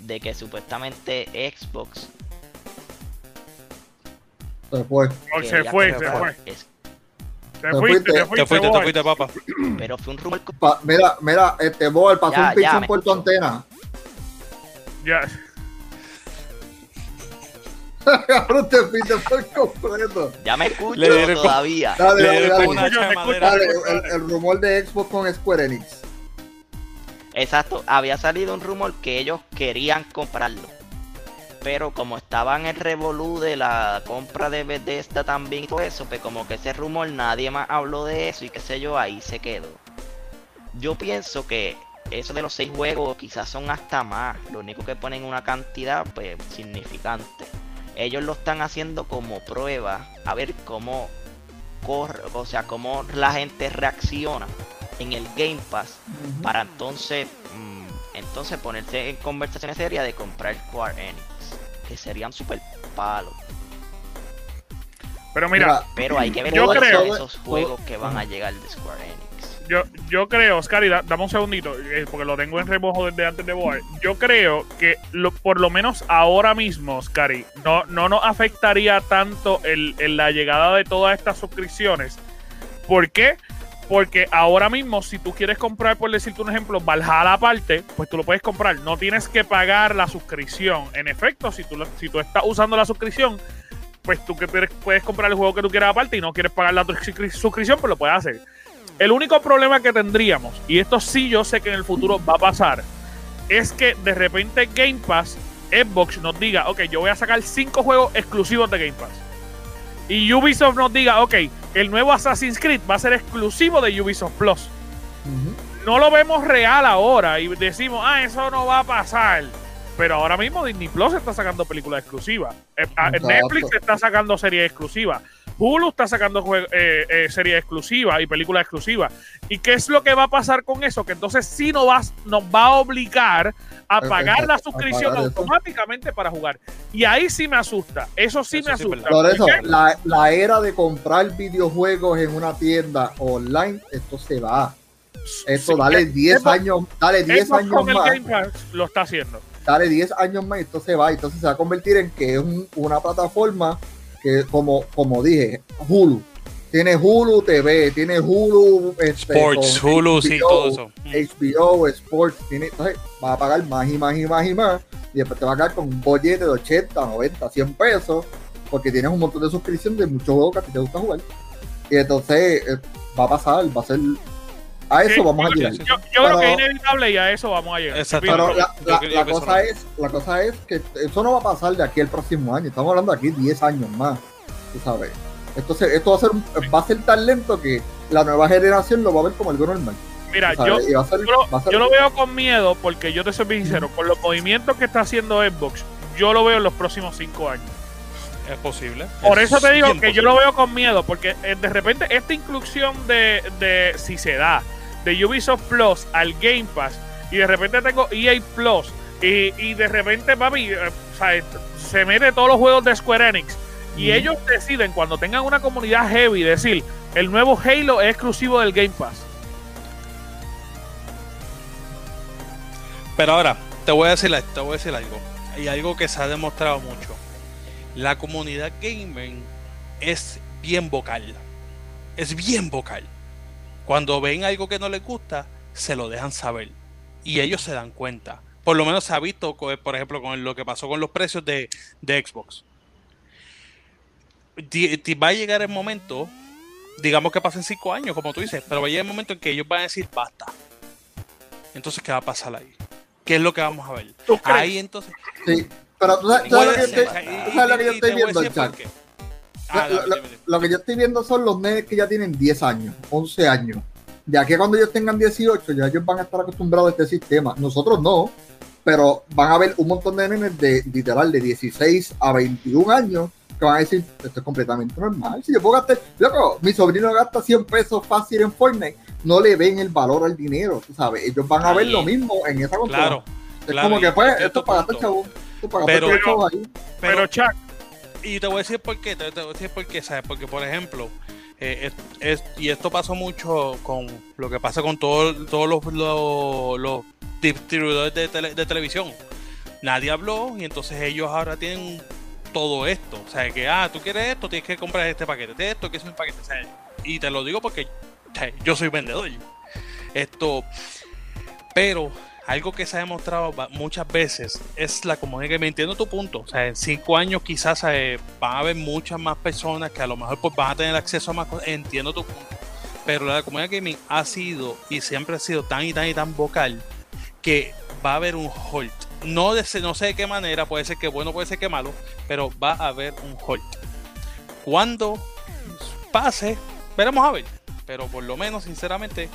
S4: de que supuestamente Xbox
S3: Se fue.
S1: Se fue, se fue.
S4: es-
S1: Se
S3: Te
S1: fuiste,
S3: fuiste.
S1: te
S2: Te
S1: fuiste,
S2: fuiste, te fuiste, papá. <clears throat>
S4: pero fue un rumor
S3: Pa- mira, mira, este Boel pasó
S4: Ya,
S3: un pitch
S4: ya,
S3: en Puerto. Antena.
S1: Ya.
S3: Cabrón, te fuiste por completo.
S4: ya me escucho
S2: Le dieron con-
S4: todavía.
S3: Dale,
S2: Le
S3: dale, dale.
S2: una madera.
S3: Dale, el, el rumor de Xbox con Square Enix.
S4: Exacto, había salido un rumor que ellos querían comprarlo. Pero como estaba en el revolú de la compra de Bethesda también y todo eso, pues como que ese rumor nadie más habló de eso y qué sé yo, ahí se quedó. Yo pienso que eso de los seis juegos quizás son hasta más. Lo único que ponen una cantidad pues significante. Ellos lo están haciendo como prueba a ver cómo corre, o sea, cómo la gente reacciona en el Game Pass para entonces mm, entonces ponerse en conversaciones serias de comprar Square Enix que serían super palos
S1: Pero mira,
S4: pero hay que ver
S1: Yo creo-
S4: esos juegos que van a llegar de Square Enix
S1: yo, yo creo, Oscar, y da- dame un segundito, eh, porque lo tengo en remojo desde antes de voy. Yo creo que lo, por lo menos ahora mismo, Oscari, no, no nos afectaría tanto el, el la llegada de todas estas suscripciones. ¿Por qué? Porque ahora mismo, si tú quieres comprar, por decirte un ejemplo, Valhalla aparte, pues tú lo puedes comprar. No tienes que pagar la suscripción. En efecto, si tú, si tú estás usando la suscripción, pues tú que puedes, comprar el juego que tú quieras aparte y no quieres pagar la suscri- suscripción, pues lo puedes hacer. El único problema que tendríamos, y esto sí yo sé que en el futuro va a pasar, es que de repente Game Pass, Xbox nos diga, ok, yo voy a sacar cinco juegos exclusivos de Game Pass. Y Ubisoft nos diga, ok, el nuevo Assassin's Creed va a ser exclusivo de Ubisoft Plus. No lo vemos real ahora y decimos, ah, eso no va a pasar. Pero ahora mismo Disney Plus está sacando películas exclusivas. Eh, ah,
S3: Exacto.
S1: Netflix está sacando series exclusivas. Hulu está sacando eh, eh, series exclusivas y películas exclusivas. ¿Y qué es lo que va a pasar con eso? Que entonces sí nos va, nos va a obligar a pagar la suscripción
S3: pagar eso.
S1: automáticamente para jugar. Y ahí sí me asusta. Eso sí
S2: Eso
S1: me
S2: sí
S1: asusta.
S3: Por eso, la, la era de comprar videojuegos en una tienda online, esto se va. Esto
S1: Sí,
S3: dale
S1: Xbox-
S3: 10 años, dale 10
S1: Xbox
S3: años
S1: con el
S3: más,
S1: Game Pass lo está haciendo.
S3: dale 10 años más, esto se va. Entonces se va a convertir en que es un- una plataforma que, como, como dije, Hulu. Tiene Hulu TV, tiene Hulu este,
S2: Sports, Hulu, sí,
S3: HBO,
S2: todo eso.
S3: HBO, Sports, tiene, entonces vas a pagar más y más y más y más y después te va a quedar con un bollete de 80, 90, 100 pesos porque tienes un montón de suscripción de muchos juegos que a ti te gusta jugar y entonces eh, va a pasar, va a ser a eso
S1: Sí,
S3: vamos a llegar.
S1: Yo, yo creo que es inevitable y a eso vamos a llegar.
S2: Exacto.
S3: Pero la, cosa es, la cosa es que eso no va a pasar de aquí al próximo año. Estamos hablando de aquí 10 años más, tú sabes. Esto, se- esto va a ser un- va a ser tan lento que la nueva generación lo va a ver como algo normal.
S1: Mira, yo, yo lo, yo veo con miedo porque yo te soy bien sincero, con los movimientos que está haciendo Xbox, yo lo veo en los próximos cinco años.
S2: Es posible.
S1: Por
S2: Es
S1: eso te digo que yo lo veo con miedo, porque eh, de repente esta inclusión de, de, si se da, de Ubisoft Plus al Game Pass, y de repente tengo EA Plus, y, y de repente, papi, eh, o sea, se mete todos los juegos de Square Enix, y ellos deciden, cuando tengan una comunidad heavy, decir, el nuevo Halo es exclusivo del Game Pass.
S2: Pero ahora, te voy a decir, te voy a decir algo. Y algo que se ha demostrado mucho. La comunidad gaming es bien vocal. Es bien vocal. Cuando ven algo que no les gusta, se lo dejan saber. Y ellos se dan cuenta. Por lo menos se ha visto, co- por ejemplo, con lo que pasó con los precios de, de Xbox. Va a llegar el momento, digamos que pasen cinco años, como tú dices, pero va a llegar el momento en que ellos van a decir basta. Entonces, ¿qué va a pasar ahí? ¿Qué es lo que vamos a ver? Ahí entonces.
S3: Sí, pero tú sabes, lo que estoy, viendo,
S2: Ah,
S3: Lo- que yo estoy viendo son los nenes que ya tienen 10 años, 11 años. De aquí a cuando ellos tengan 18, ya ellos van a estar acostumbrados a este sistema. Nosotros no, pero van a haber un montón de nenes de literal de 16 a 21 años que van a decir, esto es completamente normal. Si yo puedo gastar, loco, mi sobrino gasta 100 pesos fácil en Fortnite, no le ven el valor al dinero, tú sabes. Ellos van a ver lo mismo en esa consola.
S2: Claro,
S3: es
S2: claro,
S3: como que pues,
S2: entiendo
S3: esto
S2: tu
S3: para gastar
S2: punto.
S3: chavo. Esto para
S2: Pero-
S3: gastar chavo ahí.
S1: Pero,
S2: pero,
S1: Chuck,
S2: y te voy a decir por qué, te, te voy a decir por qué, ¿sabes? Porque, por ejemplo, eh, es- es- y esto pasó mucho con lo que pasa con todo- todos los, los, los distribuidores de, tele- de televisión. Nadie habló y entonces ellos ahora tienen todo esto. O sea, que, ah, tú quieres esto, tienes que comprar este paquete, de esto, que es un paquete. Y te lo digo porque yo soy vendedor. Esto, pero algo que se ha demostrado muchas veces es la comunidad que me entiendo tu punto. O sea, en cinco años quizás eh, van a haber muchas más personas que a lo mejor pues, van a tener acceso a más cosas. Entiendo tu punto. Pero la comunidad gaming ha sido y siempre ha sido tan y tan y tan vocal que va a haber un halt. No, de, no sé de qué manera, puede ser que bueno, puede ser que malo, pero va a haber un halt. Cuando pase, veremos a ver. Pero por lo menos, sinceramente,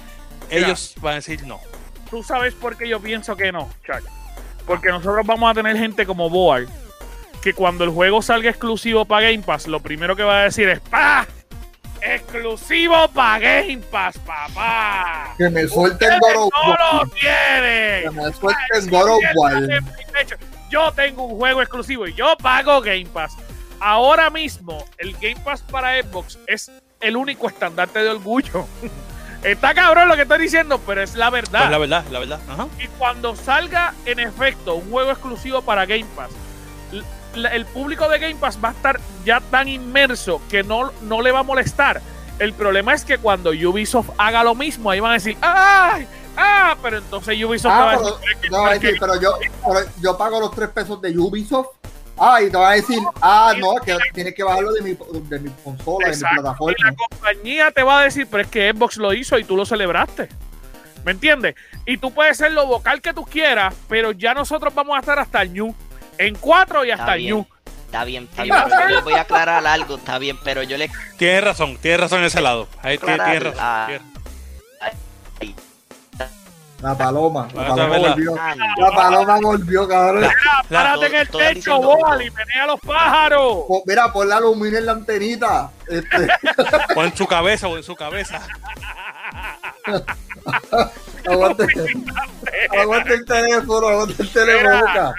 S1: Mira.
S2: ellos van a decir no.
S1: Tú sabes por qué yo pienso que no, Chuck. Porque nosotros vamos a tener gente como Boar, que cuando el juego salga exclusivo para Game Pass, lo primero que va a decir es ¡Pa! ¡Exclusivo para Game Pass, papá!
S3: Que me suelten
S1: ¡Ustedes
S3: God of
S1: ¡No lo tienen!
S3: Que me suelten
S1: hecho, Yo tengo un juego exclusivo y yo pago Game Pass. Ahora mismo, el Game Pass para Xbox es el único estandarte de orgullo. <laughs> Está cabrón lo que estoy diciendo, pero es la verdad.
S2: Pues la verdad, la verdad. Ajá.
S1: Y cuando salga en efecto un juego exclusivo para Game Pass, el público de Game Pass va a estar ya tan inmerso que no, no le va a molestar. El problema es que cuando Ubisoft haga lo mismo, ahí van a decir, ¡ay! ¡Ah! Pero entonces Ubisoft te va
S3: Ah,
S1: a decir, "Es que-
S3: no,
S1: es que-
S3: sí, pero yo, pero yo pago los 3 pesos de Ubisoft. Ah, y te van a decir, ah, no, que tienes que bajarlo de mi, de mi consola, de mi
S1: Exacto. Y
S3: plataforma.
S1: la compañía te va a decir, pero es que Xbox lo hizo y tú lo celebraste. ¿Me entiendes? Y tú puedes ser lo vocal que tú quieras, pero ya nosotros vamos a estar hasta el New. En 4 y hasta el. New.
S4: Está bien, está bien, pero yo les voy a aclarar algo, está bien, pero yo les
S2: Tienes razón, tienes razón en ese lado. Ahí tienes, razón.
S4: ah.
S2: tienes-
S3: La paloma, la
S2: Ah,
S3: paloma volvió.
S4: Ando.
S3: La paloma volvió, cabrón.
S2: La-
S1: Párate en el techo, Boal, y menea a los pájaros.
S3: Mira, pon la aluminio en la antenita. Este, <laughs>
S2: o en su cabeza, o en su cabeza. <laughs>
S3: aguante, aguante el teléfono, aguante el teléfono.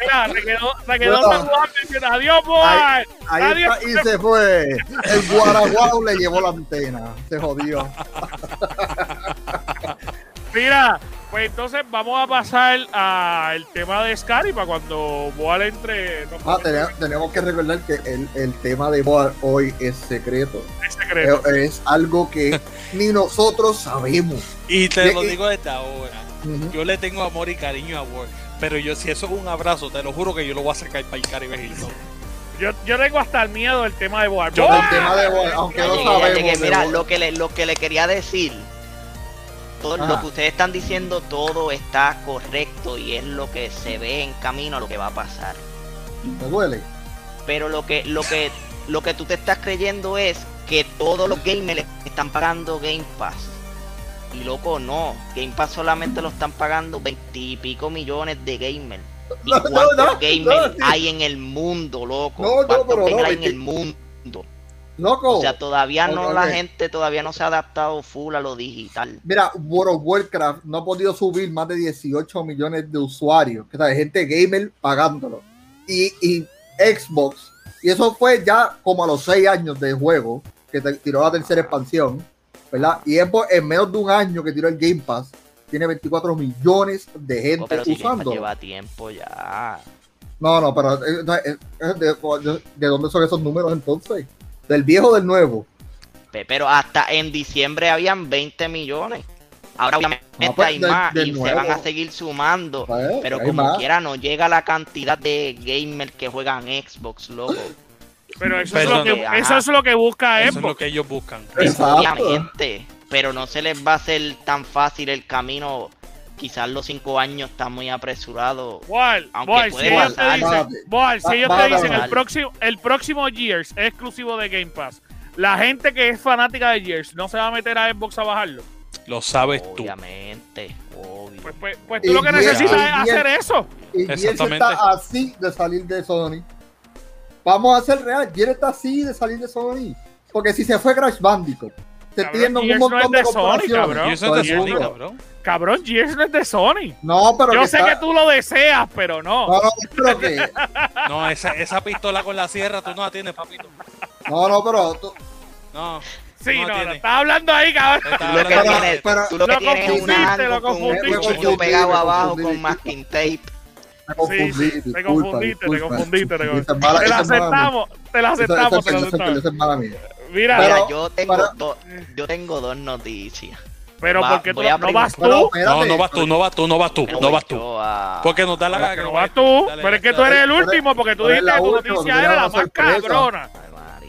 S1: Mira, se quedó, se quedó
S3: Bueno.
S1: diciendo, adiós, Boal.
S3: Ahí
S1: Adiós.
S3: está, y se fue. El guaraguao le llevó la antena. Se jodió.
S1: Mira, Pues entonces vamos a pasar al tema de Scary para cuando Boal entre.
S3: Ah, tenemos, tenemos que recordar que el, el tema de Boar hoy es secreto.
S1: el secreto.
S3: Es, es algo que <laughs> ni nosotros sabemos.
S2: Y te
S3: Y-
S2: lo digo desde ahora. Yo le tengo amor y cariño a Ward. Pero yo, si eso es un abrazo, te lo juro que yo lo voy a sacar para el Caribe Hilton.
S1: Yo, yo tengo hasta el miedo del tema de Boal.
S2: Yo-
S1: ¡Boal!
S3: El tema de Boar, aunque no sabemos.
S4: Mira,
S3: Boar.
S4: lo que, le, lo que le quería decir, todo lo que ustedes están diciendo, todo está correcto y es lo que se ve en camino a lo que va a pasar.
S3: Me duele.
S4: Pero lo que, lo que, lo que tú te estás creyendo es que todos los gamers están pagando Game Pass. Y loco, no. Game Pass solamente lo están pagando veintipico millones de gamers. <laughs> ¿Y
S3: No,
S4: cuántos
S3: no,
S4: gamers
S3: no,
S4: hay en el mundo, loco? ¿Cuántos gamers hay en el mundo?
S3: Loco.
S4: O sea, todavía no, la gente todavía no se ha adaptado full a lo digital.
S3: Mira, World of Warcraft no ha podido subir más de 18 millones de usuarios, que de gente gamer pagándolo. Y, y Xbox, y eso fue ya como a los 6 años de juego, que te- tiró la tercera expansión, ¿verdad? Y Xbox en menos de un año que tiró el Game Pass, tiene 24 millones de gente
S4: pero si
S3: usando.
S4: lleva tiempo ya.
S3: No, no, pero eh, eh, eh, de, de- ¿de dónde son esos números entonces? ¿Del viejo o del nuevo?
S4: Pe- Pero hasta en diciembre habían 20 millones. Ahora obviamente
S3: No, pues,
S4: hay más y se van a seguir sumando.
S3: Pues,
S4: Pero como
S3: más.
S4: quiera no llega la cantidad de gamers que juegan Xbox, loco.
S1: Pero eso, es lo que,
S4: Ajá.
S1: eso es lo que busca
S2: Eso es
S1: Xbox.
S2: lo que ellos buscan.
S3: Exacto.
S4: Obviamente. Pero no se les va a hacer tan fácil el camino. Quizás los 5 años están muy apresurados.
S1: Boal,
S4: Aunque
S1: Boal, si ellos te dicen, Boal, si
S3: Va-
S1: ellos
S3: va
S1: te
S3: a
S1: dicen el próximo, el próximo Gears es exclusivo de Game Pass, la gente que es fanática de Gears no se va a meter a Xbox a bajarlo.
S2: Lo sabes tú.
S4: Obviamente.
S1: Pues, pues, pues tú
S3: Y
S1: lo que necesitas
S3: y
S1: es hacer eso.
S3: Y Gears
S2: Exactamente.
S3: está así de salir de Sony. Vamos a ser real. Gears está así de salir de Sony. Porque si se fue Crash Bandicoot, se
S1: Cabrón,
S3: tienen un
S1: Gears no
S3: montón
S1: es
S3: de
S1: de Sony, cabrón.
S2: Y eso es de Sony, cabrón.
S1: Cabrón, Gears no es de Sony.
S3: No, pero
S1: Yo
S3: que
S1: sé
S3: está-
S1: que tú lo deseas, pero no.
S3: No, no, pero que.
S2: No, esa, esa pistola con la sierra tú no la tienes, papito.
S3: No, no, pero. tú-
S2: No.
S1: Sí,
S2: no
S1: no, estás hablando ahí, cabrón.
S4: Tú lo que
S3: Pero-
S4: tienes,
S3: pero-
S4: tú lo que
S1: Lo
S4: tienes es
S1: confundiste,
S4: una
S1: lo
S4: hand con un
S1: confundiste.
S4: cuchillo
S3: Me
S4: pegado abajo con masking tape.
S3: Confundí.
S1: Sí, te confundiste, te
S3: disculpa.
S1: confundiste, te confundiste. Te la aceptamos, te la aceptamos, te la. Mira,
S4: yo tengo dos noticias.
S1: Pero
S4: va-
S1: ¿por qué tú no, no vas tú?
S3: Pero,
S2: No, no vas tú, no vas tú, no vas tú,
S4: Pero
S2: no vas tú.
S4: a-
S2: Porque nos da la gana.
S1: no vas tú, pero es que tú eres el último porque tú dijiste que
S3: la
S1: tu
S3: última,
S1: noticia era la más cabrona.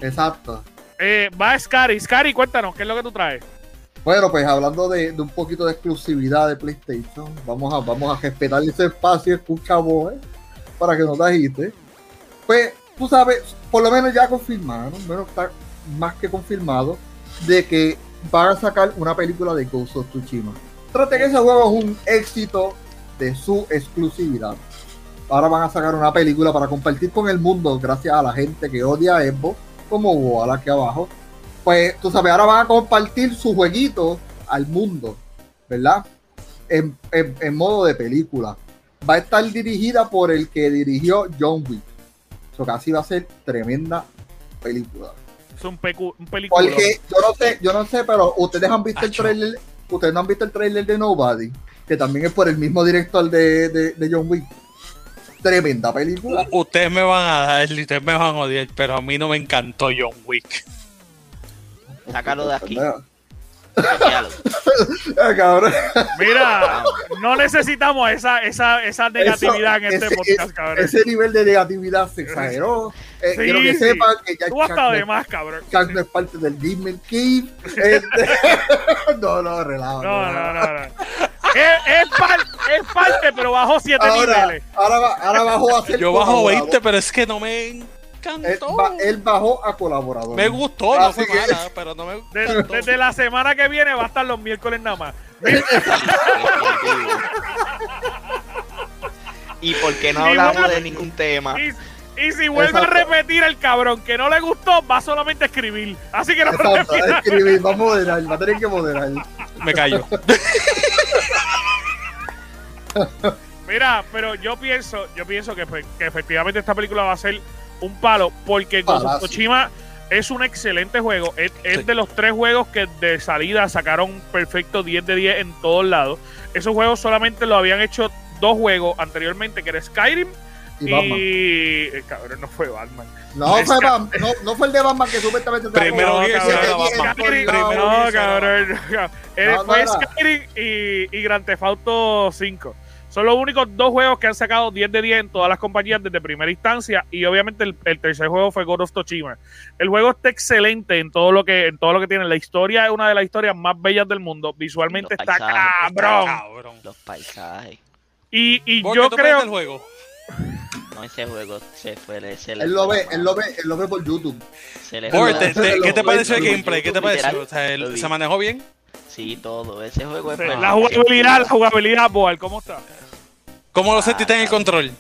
S3: Exacto.
S1: Eh, va Scary, Scary, cuéntanos, ¿qué es lo que tú traes?
S3: Bueno, pues hablando de, de un poquito de exclusividad de PlayStation, vamos a, vamos a respetar ese espacio, escucha voz, ¿eh? para que no te agites. Pues, tú sabes, por lo menos ya confirmaron, bueno, está más que confirmado, de que van a sacar una película de Ghost of Tsushima. Trate que ese juego es un éxito de su exclusividad. Ahora van a sacar una película para compartir con el mundo, gracias a la gente que odia a Xbox, como Wall aquí abajo, pues tú sabes, ahora van a compartir su jueguito al mundo, ¿verdad? En, en- en modo de película. Va a estar dirigida por el que dirigió John Wick. Eso casi va a ser tremenda película.
S1: Es un, pecu- un película.
S3: Porque yo no sé, yo no sé, pero ustedes han visto el trailer, ustedes no han visto el trailer de Nobody, que también es por el mismo director de, de, de John Wick. Tremenda película.
S2: U- Ustedes me van a dar, ustedes me van a odiar, pero a mí no me encantó John Wick.
S4: Sácalo de aquí. <laughs>
S3: Ah, cabrón.
S1: Mira, no necesitamos esa, esa, esa negatividad en este
S3: ese-
S1: podcast, cabrón.
S3: Ese nivel de negatividad se exageró. Eh,
S1: Sí,
S3: quiero que
S1: sí.
S3: sepan que ya
S1: Tú
S3: Chuck
S1: hasta
S3: no-
S1: de más, cabrón.
S3: Chuck no es parte del Disney Cave. Este- <laughs> no, no, relajo.
S1: No,
S3: relajo.
S1: no, no, no. Es, es, par- es parte, pero bajó siete
S3: Ahora,
S1: niveles.
S3: ahora, ahora bajó a ser
S2: Yo bajo
S3: colaborador.
S2: 20, pero es que no me
S3: Él,
S2: encantó.
S3: ba- él bajó a colaborador.
S2: Me gustó, no
S3: Así
S2: fue
S3: que- <laughs>
S2: pero no me
S1: De-
S2: gustó.
S1: desde la semana que viene va a estar los miércoles nada más. <laughs>
S4: ¿Y por qué no hablamos de ningún tema?
S1: Y, y si vuelve a repetir el cabrón que no le gustó, va solamente a escribir. Así que no
S3: Exacto,
S1: repita.
S3: escribir, va a moderar, va a tener que moderar.
S2: Me callo. <laughs>
S1: Mira, pero yo pienso, yo pienso que, pues, que efectivamente esta película va a ser un palo porque Ghost es un excelente juego. Es, es
S2: Sí.
S1: de los tres juegos que de salida sacaron perfecto 10 de 10 en todos lados. Esos juegos solamente lo habían hecho dos juegos anteriormente, que era Skyrim
S3: Y
S1: y...
S3: Batman.
S1: eh, cabrón, no fue Batman.
S3: No
S1: Es
S3: fue Batman, no, no fue el de Batman que supuestamente te
S2: Primero era
S3: días
S2: Batman.
S1: Skyrim-.
S2: Primero
S1: no, cabrón.
S3: No, no
S1: fue. Skyrim y, y Grand Theft Auto 5. Son los únicos dos juegos que han sacado 10 de 10 en todas las compañías desde primera instancia. Y obviamente el, el tercer juego fue God of Tsushima. El juego está excelente en todo lo que en todo lo que tiene. La historia es una de las historias más bellas del mundo. Visualmente está
S4: paisajes.
S1: cabrón.
S2: Cabrón.
S4: Los paisajes.
S1: Y, y
S2: ¿Vos
S1: yo creo.
S2: juego?
S4: No, ese juego se fue. Se le
S3: Él lo ve, él lo ve, él lo ve por YouTube.
S4: Se le la
S2: te- te- ¿qué te pareció el gameplay? ¿Qué te pareció? O sea,
S4: lo
S2: el-
S4: vi.
S2: ¿Se manejó bien?
S4: Sí, todo. Ese juego es.
S1: La
S4: perfecto.
S1: jugabilidad, la jugabilidad, Boal, ¿cómo está?
S2: ¿Cómo lo
S4: Ah,
S2: sentiste en el control?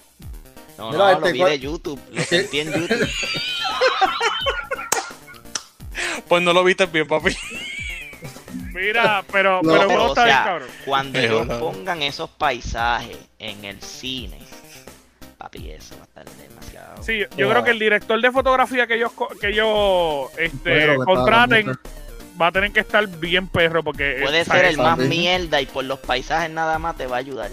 S4: No,
S3: Mira,
S4: no,
S3: este,
S4: lo vi
S3: ¿cuál-
S4: de YouTube. Lo sentí en YouTube. <laughs>
S2: Pues no lo viste bien, papi.
S1: Mira, pero,
S3: No,
S1: pero
S4: Pero, o sea,
S1: cabrón.
S4: cuando ellos pongan esos paisajes en el cine, papi, eso va a estar demasiado.
S1: Sí, yo
S3: Wow.
S1: creo que el director de fotografía que ellos, co- que ellos este,
S3: que
S1: contraten va a tener que estar bien perro porque
S4: Puede ser el más mierda y por los paisajes nada más te va a ayudar.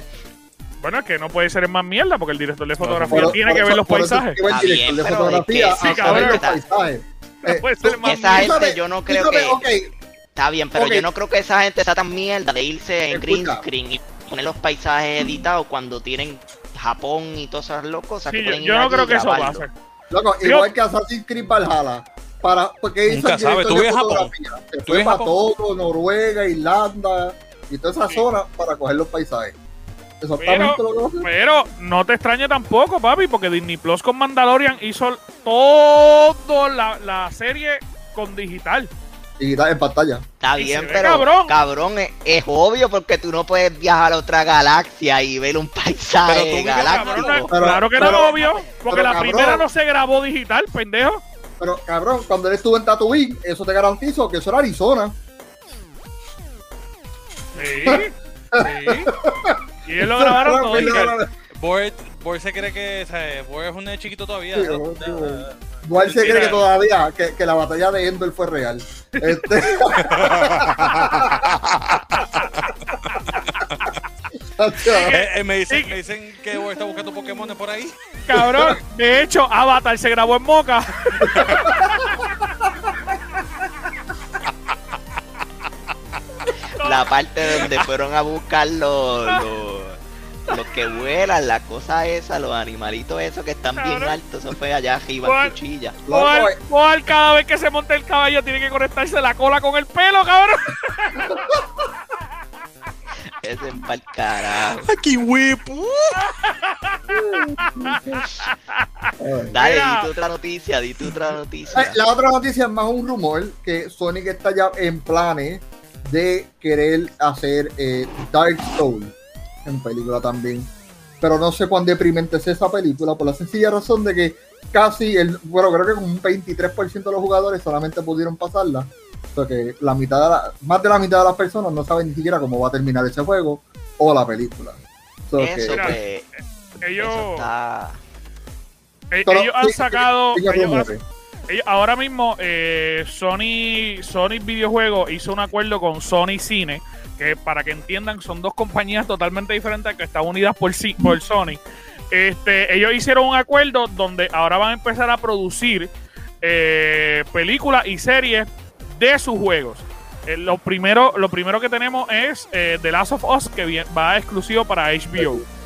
S1: bueno es que no puede ser el más mierda porque el director de fotografía tiene que ver los paisajes.
S3: director
S4: bien,
S3: de fotografía
S4: es que
S3: a
S4: sí,
S3: saber los paisajes.
S1: No
S3: Eh,
S1: puede ser
S3: tú-
S1: el más
S4: Esa
S1: mierda.
S4: gente yo no creo que- Está bien, pero yo no creo que esa gente sea tan mierda de irse en green screen y poner los paisajes editados cuando tienen Japón y todas esas cosas
S1: Sí,
S4: que
S1: yo, yo no creo que eso
S4: grabarlo.
S1: pase.
S3: Loco, igual que Assassin's Creed Valhalla. Para, porque hizo
S2: Nunca
S3: el
S2: sabe, tú ves Japón.
S3: Se fue para
S2: Japón.
S3: todo, Noruega, Irlanda y toda esa
S1: Sí.
S3: zona para coger los paisajes. Exactamente
S1: Pero-
S3: lo que.
S1: Pero no te extrañe tampoco, papi, porque Disney Plus con Mandalorian hizo toda la, la serie con digital.
S3: Y está en pantalla.
S4: Está bien,
S1: ve
S4: pero
S1: cabrón.
S4: cabrón, es, es obvio porque tú no puedes viajar a otra galaxia y ver un
S2: Pero tú
S4: paisaje
S2: vives,
S1: Cabrón,
S4: galáctico.
S3: Pero-
S1: claro que no
S3: pero-
S1: es obvio, porque
S3: pero,
S1: la
S3: cabrón.
S1: primera no se grabó digital, pendejo.
S3: Pero cabrón, cuando él estuvo en Tatooine, eso te garantizo que eso era Arizona.
S1: Sí, sí. <laughs> Y ellos lo grabaron todo. digital.
S2: Bort se cree que, o sea, Bort es un nene chiquito todavía.
S3: Sí,
S2: ¿no?
S3: sí. Igual se cree que todavía que, que la batalla de Endor fue real. Este... <laughs>
S2: Eh, eh, me, dicen,
S1: Sí.
S2: me dicen que Bort está buscando Pokémon por ahí.
S1: Cabrón, de hecho, Avatar se grabó en Moca.
S4: La parte donde fueron a buscar los, los, los que vuelan, la cosa esa, los animalitos esos que están bien altos, eso fue allá arriba en cuchilla.
S1: Boal,
S3: eh.
S1: Boal, cada vez que se monta el caballo tiene que conectarse la cola con el pelo, cabrón. <laughs>
S4: Ese es pa'l carajo.
S2: Aquí, whip.
S3: Ay. <laughs>
S4: Dale,
S1: Mira.
S4: di tu otra noticia, di tu otra noticia.
S3: Eh, La otra noticia es más un rumor que Sonic está ya en planes de querer hacer eh, Dark Souls en película también. Pero no sé cuán deprimente es esa película por la sencilla razón de que casi el, bueno, creo que como un 23% de los jugadores solamente pudieron pasarla. O sea que la mitad de la- más de la mitad de las personas no saben ni siquiera cómo va a terminar ese juego o la película. O sea que-
S4: Eso,
S1: Mira,
S4: pues,
S1: Ellos,
S4: eso está...
S1: eh, ellos han sacado. han- ellos- ahora mismo, eh, Sony, Sony Videojuegos hizo un acuerdo con Sony Cine, que para que entiendan, son dos compañías totalmente diferentes que están unidas por, por Sony. Este, ellos hicieron un acuerdo donde ahora van a empezar a producir eh, películas y series de sus juegos. Eh, lo, primero, lo primero que tenemos es The Last of Us, que va exclusivo para HBO.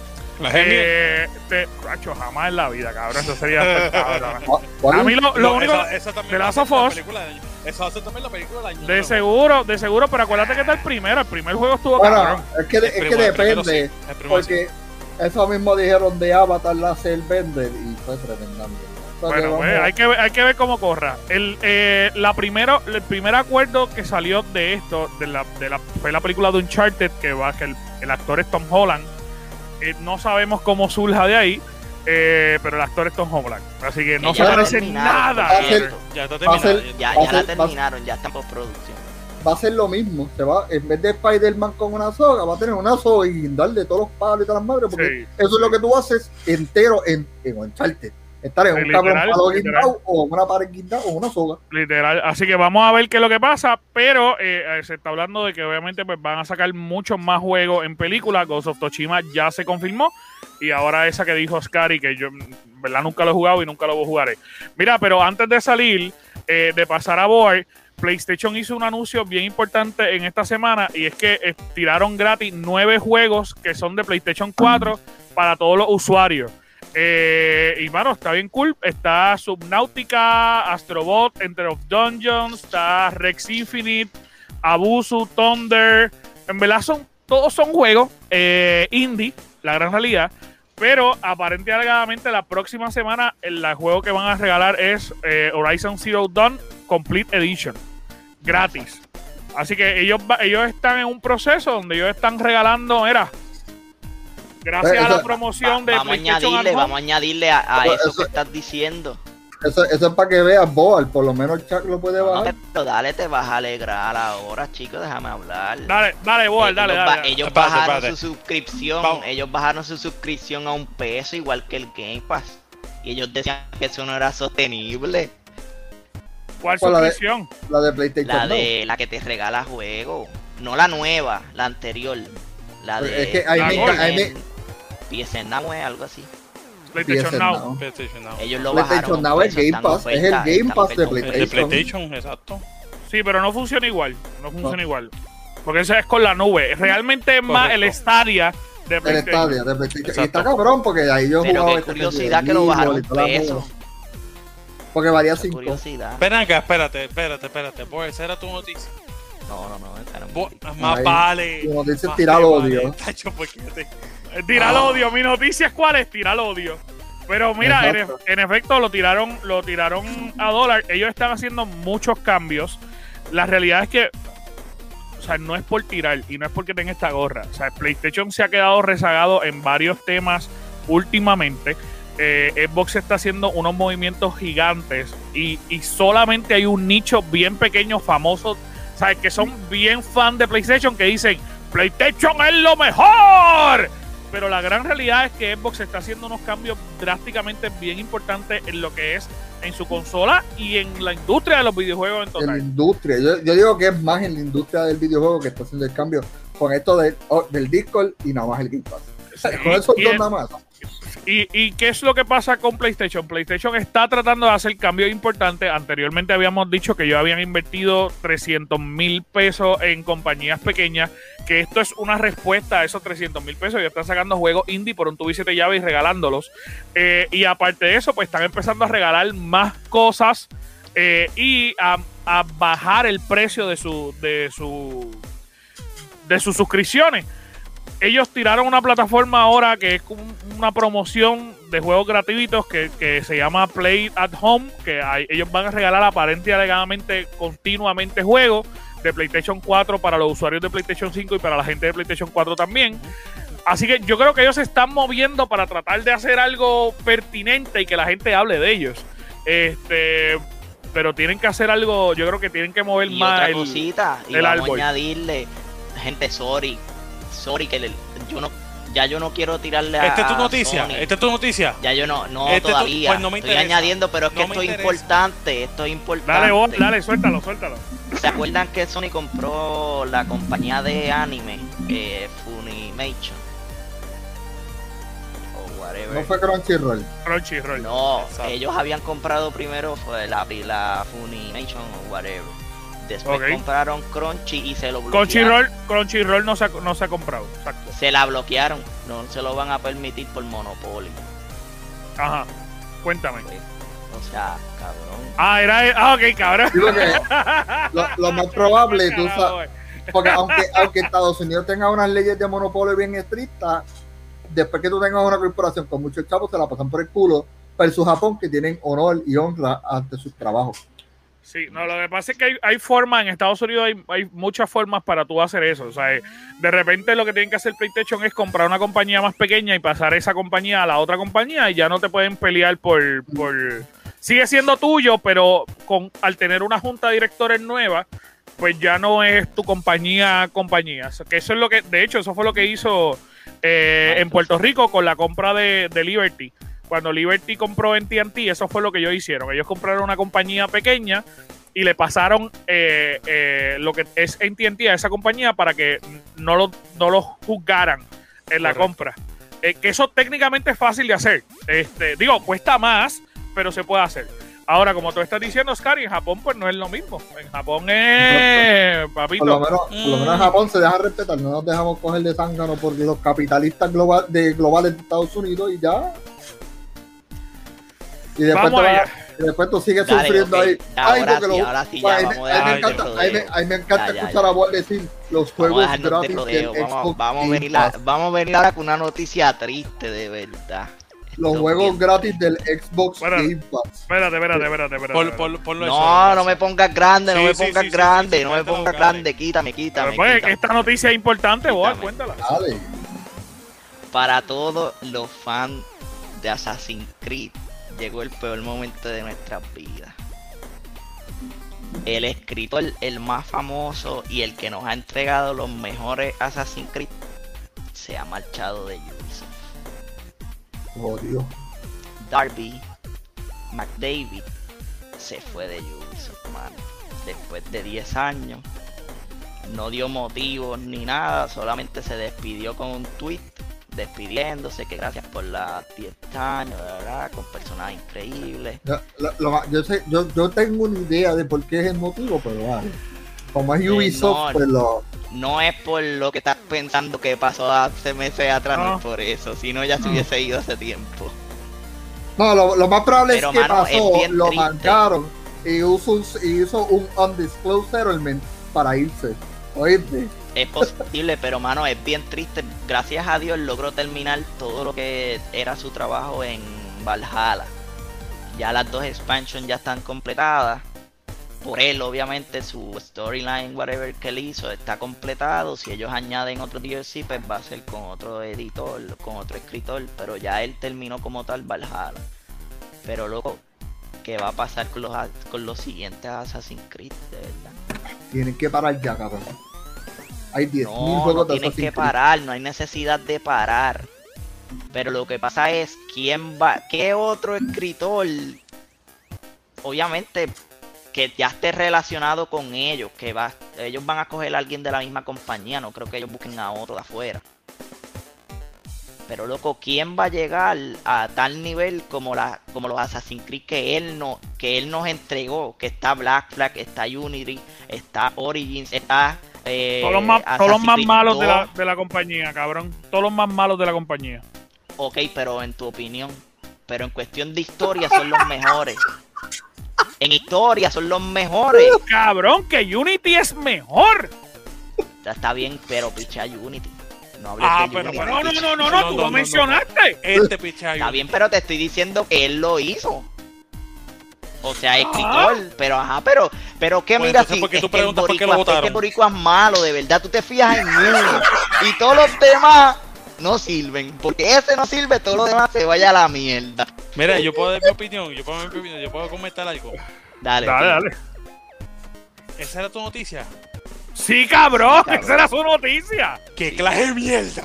S2: La genia.
S1: Eh, te, cacho, jamás en la vida, cabrón. Eso sería <laughs> cabrón.
S3: ¿Cuál- cuál
S1: A mí lo, lo
S2: No,
S1: único.
S2: esa, esa también
S1: Last of
S2: la
S1: Us.
S2: película del año. Esa va a ser también la película del año.
S1: De
S2: nuevo.
S1: seguro, de seguro, pero acuérdate que está el primero. El primer juego estuvo
S3: Bueno,
S1: cabrón.
S3: es que,
S2: El
S3: es que
S2: el
S3: depende.
S2: sí, el primero sí.
S3: Porque eso mismo dijeron de Avatar la hacer vender y fue tremenda mierda. O sea que
S1: Bueno, pues, hay que, ver- hay que ver cómo corra. El, eh, la primero, el primer acuerdo que salió de esto, de la, de la, fue la película de Uncharted, que va, que el, el actor es Tom Holland. Eh, no sabemos cómo surja de ahí, eh, pero el actor es Tom Holland. Así que no
S4: Que
S1: se parece nada.
S2: Ya
S4: la terminaron, ya está en postproducción.
S3: va a ser lo mismo. Se va, en vez de Spider-Man con una soga, va a tener una soga y darle todos los palos y todas las madres. Porque
S1: Sí.
S3: eso es lo que tú haces entero en, en Uncharted. Estar en un
S1: Literal,
S3: cabrón palo guindado o una pared guindada o una soga.
S1: Literal. Así que vamos a ver qué es lo que pasa. Pero eh, eh, se está hablando de que obviamente pues, van a sacar muchos más juegos en película. Ghost of Toshima ya se confirmó. Y ahora esa que dijo Scary, que yo en verdad nunca lo he jugado y nunca lo jugaré. Mira, pero antes de salir, eh, de pasar a Board, PlayStation hizo un anuncio bien importante en esta semana y es que eh, tiraron gratis nueve juegos que son de PlayStation 4 para todos los usuarios. Eh, y bueno, está bien cool. Está Subnautica, Astrobot, Enter of Dungeons, está Rex Infinite, Abusu, Thunder. En verdad son, todos son juegos eh, indie, la gran realidad. Pero aparentemente la próxima semana el juego que van a regalar es eh, Horizon Zero Dawn Complete Edition. Gratis. Así que ellos, ellos están en un proceso donde ellos están regalando, era gracias a la promoción de
S4: vamos a
S1: PlayStation
S4: añadirle, vamos a añadirle a, eso,
S3: eso-
S4: que estás diciendo.
S3: Eso, eso es para que veas Boal, por lo menos Chuck lo puede
S4: No,
S3: bajar.
S4: pero dale, te vas a alegrar ahora, chicos, déjame hablar.
S1: Dale, dale, Boal, dale,
S4: ellos,
S1: dale.
S4: ellos
S2: Espérate,
S4: bajaron
S2: espérate.
S4: su suscripción,
S2: Vamos.
S4: ellos bajaron su suscripción a un peso igual que el Game Pass. Y ellos decían que eso no era sostenible.
S1: ¿Cuál
S3: Pues la de-
S1: suscripción?
S3: La de PlayStation
S4: La
S3: no.
S4: de la que te regala juego. No la nueva, la anterior. La
S3: Pues
S4: de
S3: es que ahí
S1: me- ahí
S3: me-
S4: PSN Now, eh, algo así.
S1: PlayStation
S3: PSN
S1: Now.
S3: Now.
S2: PlayStation Now.
S4: Ellos lo
S3: PlayStation
S4: bajaron.
S3: Now es
S4: eso
S3: Game Pass, es el Game Pass de.
S2: El de
S3: PlayStation.
S2: PlayStation, exacto.
S1: Sí, pero no funciona igual. No funciona igual. Porque ese es con la nube. Realmente es más el. Stadia de
S3: El
S1: PlayStation.
S3: Stadia de PlayStation. Y está cabrón porque ahí yo
S4: Pero
S3: jugaba
S4: qué
S3: este
S4: curiosidad que lo bajaron peso.
S3: Porque varía
S4: Qué
S3: 5.
S4: curiosidad.
S2: Ven acá, espérate, espérate, espérate. Boy, esa era tu noticia.
S4: No, no, no, esa
S2: Bo-
S4: mi-
S2: más vale.
S3: como dice,
S2: más
S3: tirar
S2: te
S3: odio. <laughs>
S2: Tacho, porque te-
S1: Tira el
S2: Ah.
S1: odio. Mi noticia es cuál es tirar el odio. Pero mira, en efecto lo tiraron, lo tiraron a dólar. Ellos están haciendo muchos cambios. La realidad es que, o sea, no es por tirar y no es porque tenga esta gorra. O sea, PlayStation se ha quedado rezagado en varios temas últimamente. Eh, Xbox está haciendo unos movimientos gigantes y, y solamente hay un nicho bien pequeño, famoso, ¿sabes? Que son bien fan de PlayStation que dicen, PlayStation es lo mejor. Pero la gran realidad es que Xbox está haciendo unos cambios drásticamente bien importantes en lo que es en su consola y en la industria de los videojuegos en
S3: En la
S1: total.
S3: industria. Yo, yo digo que es más en la industria del videojuego que está haciendo el cambio con esto de- oh, del Discord y nada más el Game Pass. Con esos dos nada más.
S1: ¿Y, ¿Y qué es lo que pasa con PlayStation? PlayStation está tratando de hacer cambios importantes. Anteriormente habíamos dicho que ellos habían invertido 300 mil pesos en compañías pequeñas, que esto es una respuesta a esos 300 mil pesos. Ellos están sacando juegos indie por un tubo y siete llaves y regalándolos. Eh, y aparte de eso, pues están empezando a regalar más cosas eh, y a, bajar el precio de su de de sus suscripciones ellos tiraron una plataforma ahora que es una promoción de juegos gratuitos que, que se llama Play at Home, que hay- ellos van a regalar aparente y alegadamente continuamente juegos de PlayStation 4 para los usuarios de PlayStation 5 y para la gente de PlayStation 4 también. Así que yo creo que ellos se están moviendo para tratar de hacer algo pertinente y que la gente hable de ellos. Este, pero tienen que hacer algo, yo creo que tienen que mover
S4: Y
S1: más
S4: otra
S1: el-
S4: cosita, y
S1: el
S4: vamos
S1: árbol.
S4: a añadirle, gente, sorry, sorry que le- yo no, ya yo no quiero tirarle a
S2: Esta es tu noticia. Esta es tu noticia.
S4: Ya yo no, no
S2: Este
S4: todavía.
S2: pues no me
S4: Estoy añadiendo, pero es que
S2: No
S4: esto es importante, esto es importante.
S1: Dale, vos, dale, suéltalo, suéltalo.
S4: ¿Se acuerdan que Sony compró la compañía de anime, eh, Funimation? O whatever.
S3: No fue Crunchyroll.
S1: Crunchyroll.
S4: No,
S2: Exacto.
S4: ellos habían comprado primero fue la, la Funimation o whatever. Después compraron Crunchy y se lo bloquearon.
S1: Crunchyroll, Crunchyroll no se ha, no se ha comprado. Exacto.
S4: Se la bloquearon. No se lo van a permitir por monopolio.
S1: Ajá. Cuéntame.
S4: O sea, cabrón.
S1: Ah, era. Ah, ok, cabrón. <laughs>
S3: Lo, lo más probable, tú sabes, porque aunque, <laughs> aunque Estados Unidos tenga unas leyes de monopolio bien estrictas, después que tú tengas una corporación con muchos chavos, se la pasan por el culo, versus Japón, que tienen honor y honra ante sus trabajos.
S1: Sí, no, lo que pasa es que hay, hay formas, en Estados Unidos hay, hay muchas formas para tú hacer eso. O sea, eh, de repente lo que tienen que hacer PlayStation es comprar una compañía más pequeña y pasar esa compañía a la otra compañía y ya no te pueden pelear por... por sigue siendo tuyo, pero con al tener una junta de directores nueva, pues ya no es tu compañía compañía. Que eso es lo que, de hecho, eso fue lo que hizo eh, en Puerto Rico con la compra de, de Liberty. Cuando Liberty compró en TNT, eso fue lo que ellos hicieron. Ellos compraron una compañía pequeña y le pasaron eh, eh, lo que es en TNT a esa compañía para que no lo, no lo juzgaran en la
S2: Correcto.
S1: compra. Eh, que eso técnicamente es fácil de hacer. Este, digo, cuesta más, pero se puede hacer. Ahora, como tú estás diciendo, Oscar, y en Japón pues no es lo mismo. En Japón es, <laughs> papito.
S3: Por lo, menos, por lo menos en Japón se deja respetar, no nos dejamos coger de zángano por los capitalistas global, de, globales de Estados Unidos y ya. Y después,
S1: Vamos
S3: y después tú sigues
S4: Dale,
S3: sufriendo ahí.
S4: Ahora
S3: porque
S4: sí,
S3: lo-
S4: ahora sí, ya
S3: ahí,
S4: vamos
S3: ahí me encanta, ahí me, ahí me encanta
S4: Ya,
S3: escuchar
S4: ya.
S3: a Walt decir los
S4: Vamos
S3: juegos
S4: de
S3: gratis
S4: rodeo.
S3: del
S4: Vamos,
S3: Xbox
S4: vamos, a venir vamos a venir ahora con una noticia triste, de verdad.
S3: Los juegos
S4: bien-
S3: gratis del Xbox
S1: Bueno,
S3: Game Pass.
S1: Espérate, espérate, espérate, espérate.
S2: Por,
S1: espérate.
S2: por, ponlo eso.
S4: No, no me pongas grande, no me pongas
S2: sí, sí,
S4: grande,
S2: sí,
S4: no me pongas grande, quítame, quítame,
S1: Pero, pues,
S4: quítame.
S1: esta noticia es importante,
S4: Quítame.
S1: cuéntala.
S3: Dale.
S4: Para todos los fans de Assassin's Creed, llegó el peor momento de nuestras vidas. El escritor, el más famoso y el que nos ha entregado los mejores Assassin's Creed, se ha marchado de Ubisoft.
S3: Oh, Dios.
S4: Darby McDavid se fue de Ubisoft, mano. Después de 10 años, no dio motivos ni nada, solamente se despidió con un tweet despidiéndose, que gracias por las 10 años, ¿verdad? Con personajes increíbles.
S3: Lo- lo- lo yo, sé, yo, yo tengo una idea de por qué es el motivo, pero vale. Como es
S4: Eh,
S3: Ubisoft,
S4: no.
S3: pues lo.
S4: No es por lo que estás pensando que pasó hace meses atrás, no,
S1: No.
S4: es por eso, si no ya se
S3: No.
S4: hubiese ido hace tiempo.
S3: No, lo, lo más probable
S4: Pero,
S3: es que
S4: mano, es
S3: pasó,
S4: bien
S3: lo
S4: triste.
S3: marcaron y hizo, un, y hizo un undisclosed settlement para irse. ¿Oíste?
S4: Es posible, pero mano, es bien triste. Gracias a Dios logró terminar todo lo que era su trabajo en Valhalla. Ya las dos expansions ya están completadas. Por él, obviamente, su storyline, whatever que él hizo, está completado. Si ellos añaden otro DLC, pues va a ser con otro editor, con otro escritor. Pero ya él terminó como tal Valhalla. Pero luego, ¿qué va a pasar con los, con los siguientes Assassin's Creed? De verdad.
S3: Tienen que parar ya, cabrón. Hay 10.000
S4: No, no
S3: juegos de
S4: tienen
S3: Assassin's
S4: que
S3: Creed.
S4: parar, no hay necesidad de parar. Pero lo que pasa es, ¿quién va? ¿Qué otro escritor? Obviamente que ya esté relacionado con ellos, que va, ellos van a coger a alguien de la misma compañía, no creo que ellos busquen a otro de afuera. Pero loco, ¿quién va a llegar a tal nivel como la, como los Assassin's Creed que él no, que él nos entregó? Que está Black Flag, está Unity, está Origins, está eh,
S1: Todos los más, todos los más malos de
S4: 2.
S1: la, de la compañía, cabrón. Todos los más malos de la compañía.
S4: Ok, pero en tu opinión. Pero en cuestión de historia son los mejores. En historia son los mejores.
S1: Cabrón, que Unity es mejor.
S4: Ya está bien, pero picha Unity. No hables
S2: Ah,
S4: de
S2: pero-
S4: Unity.
S1: No, no,
S4: picha.
S1: no, no,
S2: No,
S1: no,
S2: no,
S1: tú
S2: no,
S1: lo
S2: no,
S1: mencionaste.
S2: Este pichayo.
S4: Está bien, pero te estoy diciendo que él lo hizo. O sea, escritor, pero ajá, pero, pero qué
S2: Pues
S4: mira
S2: entonces,
S4: si
S2: ¿por qué tú
S4: es que el
S2: preguntas por qué lo
S4: boricua- es que
S2: votaron?
S4: el boricua es malo, de verdad, tú te fijas en uno y todos los demás no sirven, porque ese no sirve, todo lo demás se vaya a la mierda.
S2: Mira, yo puedo dar mi opinión, yo puedo dar mi opinión, yo puedo comentar algo.
S4: Dale,
S1: Dale, dale.
S2: Esa era tu noticia.
S1: Sí, cabrón,
S4: cabrón.
S1: esa era su noticia.
S2: ¡Qué clase de mierda!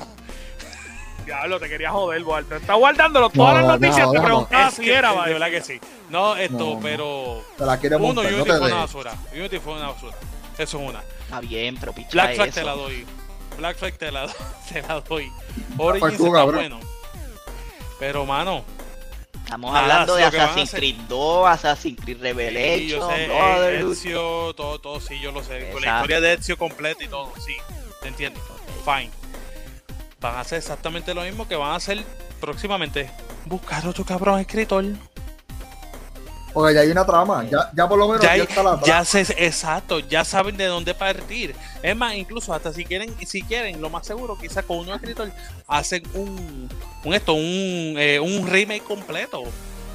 S1: Diablo, te quería joder, Walter. Está guardándolo todas
S3: No,
S1: las noticias.
S3: no,
S1: te
S3: no.
S1: preguntaba
S2: Es
S1: si
S2: que-
S1: era,
S2: de
S1: vale.
S2: verdad que sí. No, esto,
S3: No,
S2: pero.
S3: Te la quiere
S2: Uno,
S3: montar, no
S2: Unity
S3: te
S2: fue una basura. Unity fue una basura. Eso es una.
S4: Está bien, pero picha
S2: Black Flag
S4: eso.
S2: te la doy. Black Flag te la, do- <laughs> te la doy. Origins
S3: tú,
S2: está
S3: cabrón.
S2: bueno. Pero, mano,
S4: Estamos
S2: Nada,
S4: hablando
S2: sí,
S4: de Assassin's Creed 2, Assassin's Creed
S2: sí,
S4: Revelation,
S2: yo sé, eh. Ezio, todo, todo, sí, yo lo sé. Con la historia de Ezio completa y todo, sí. Te entiendo. Fine. Van a hacer exactamente lo mismo que van a hacer próximamente. Buscar otro cabrón escritor.
S3: Porque ya hay una trama. Ya, ya por lo menos
S2: ya,
S3: está la trama.
S2: ya se, exacto, ya saben de dónde partir. Es más, incluso hasta si quieren, si quieren, lo más seguro, quizás con un escritor hacen un, un esto, un, eh, un remake completo.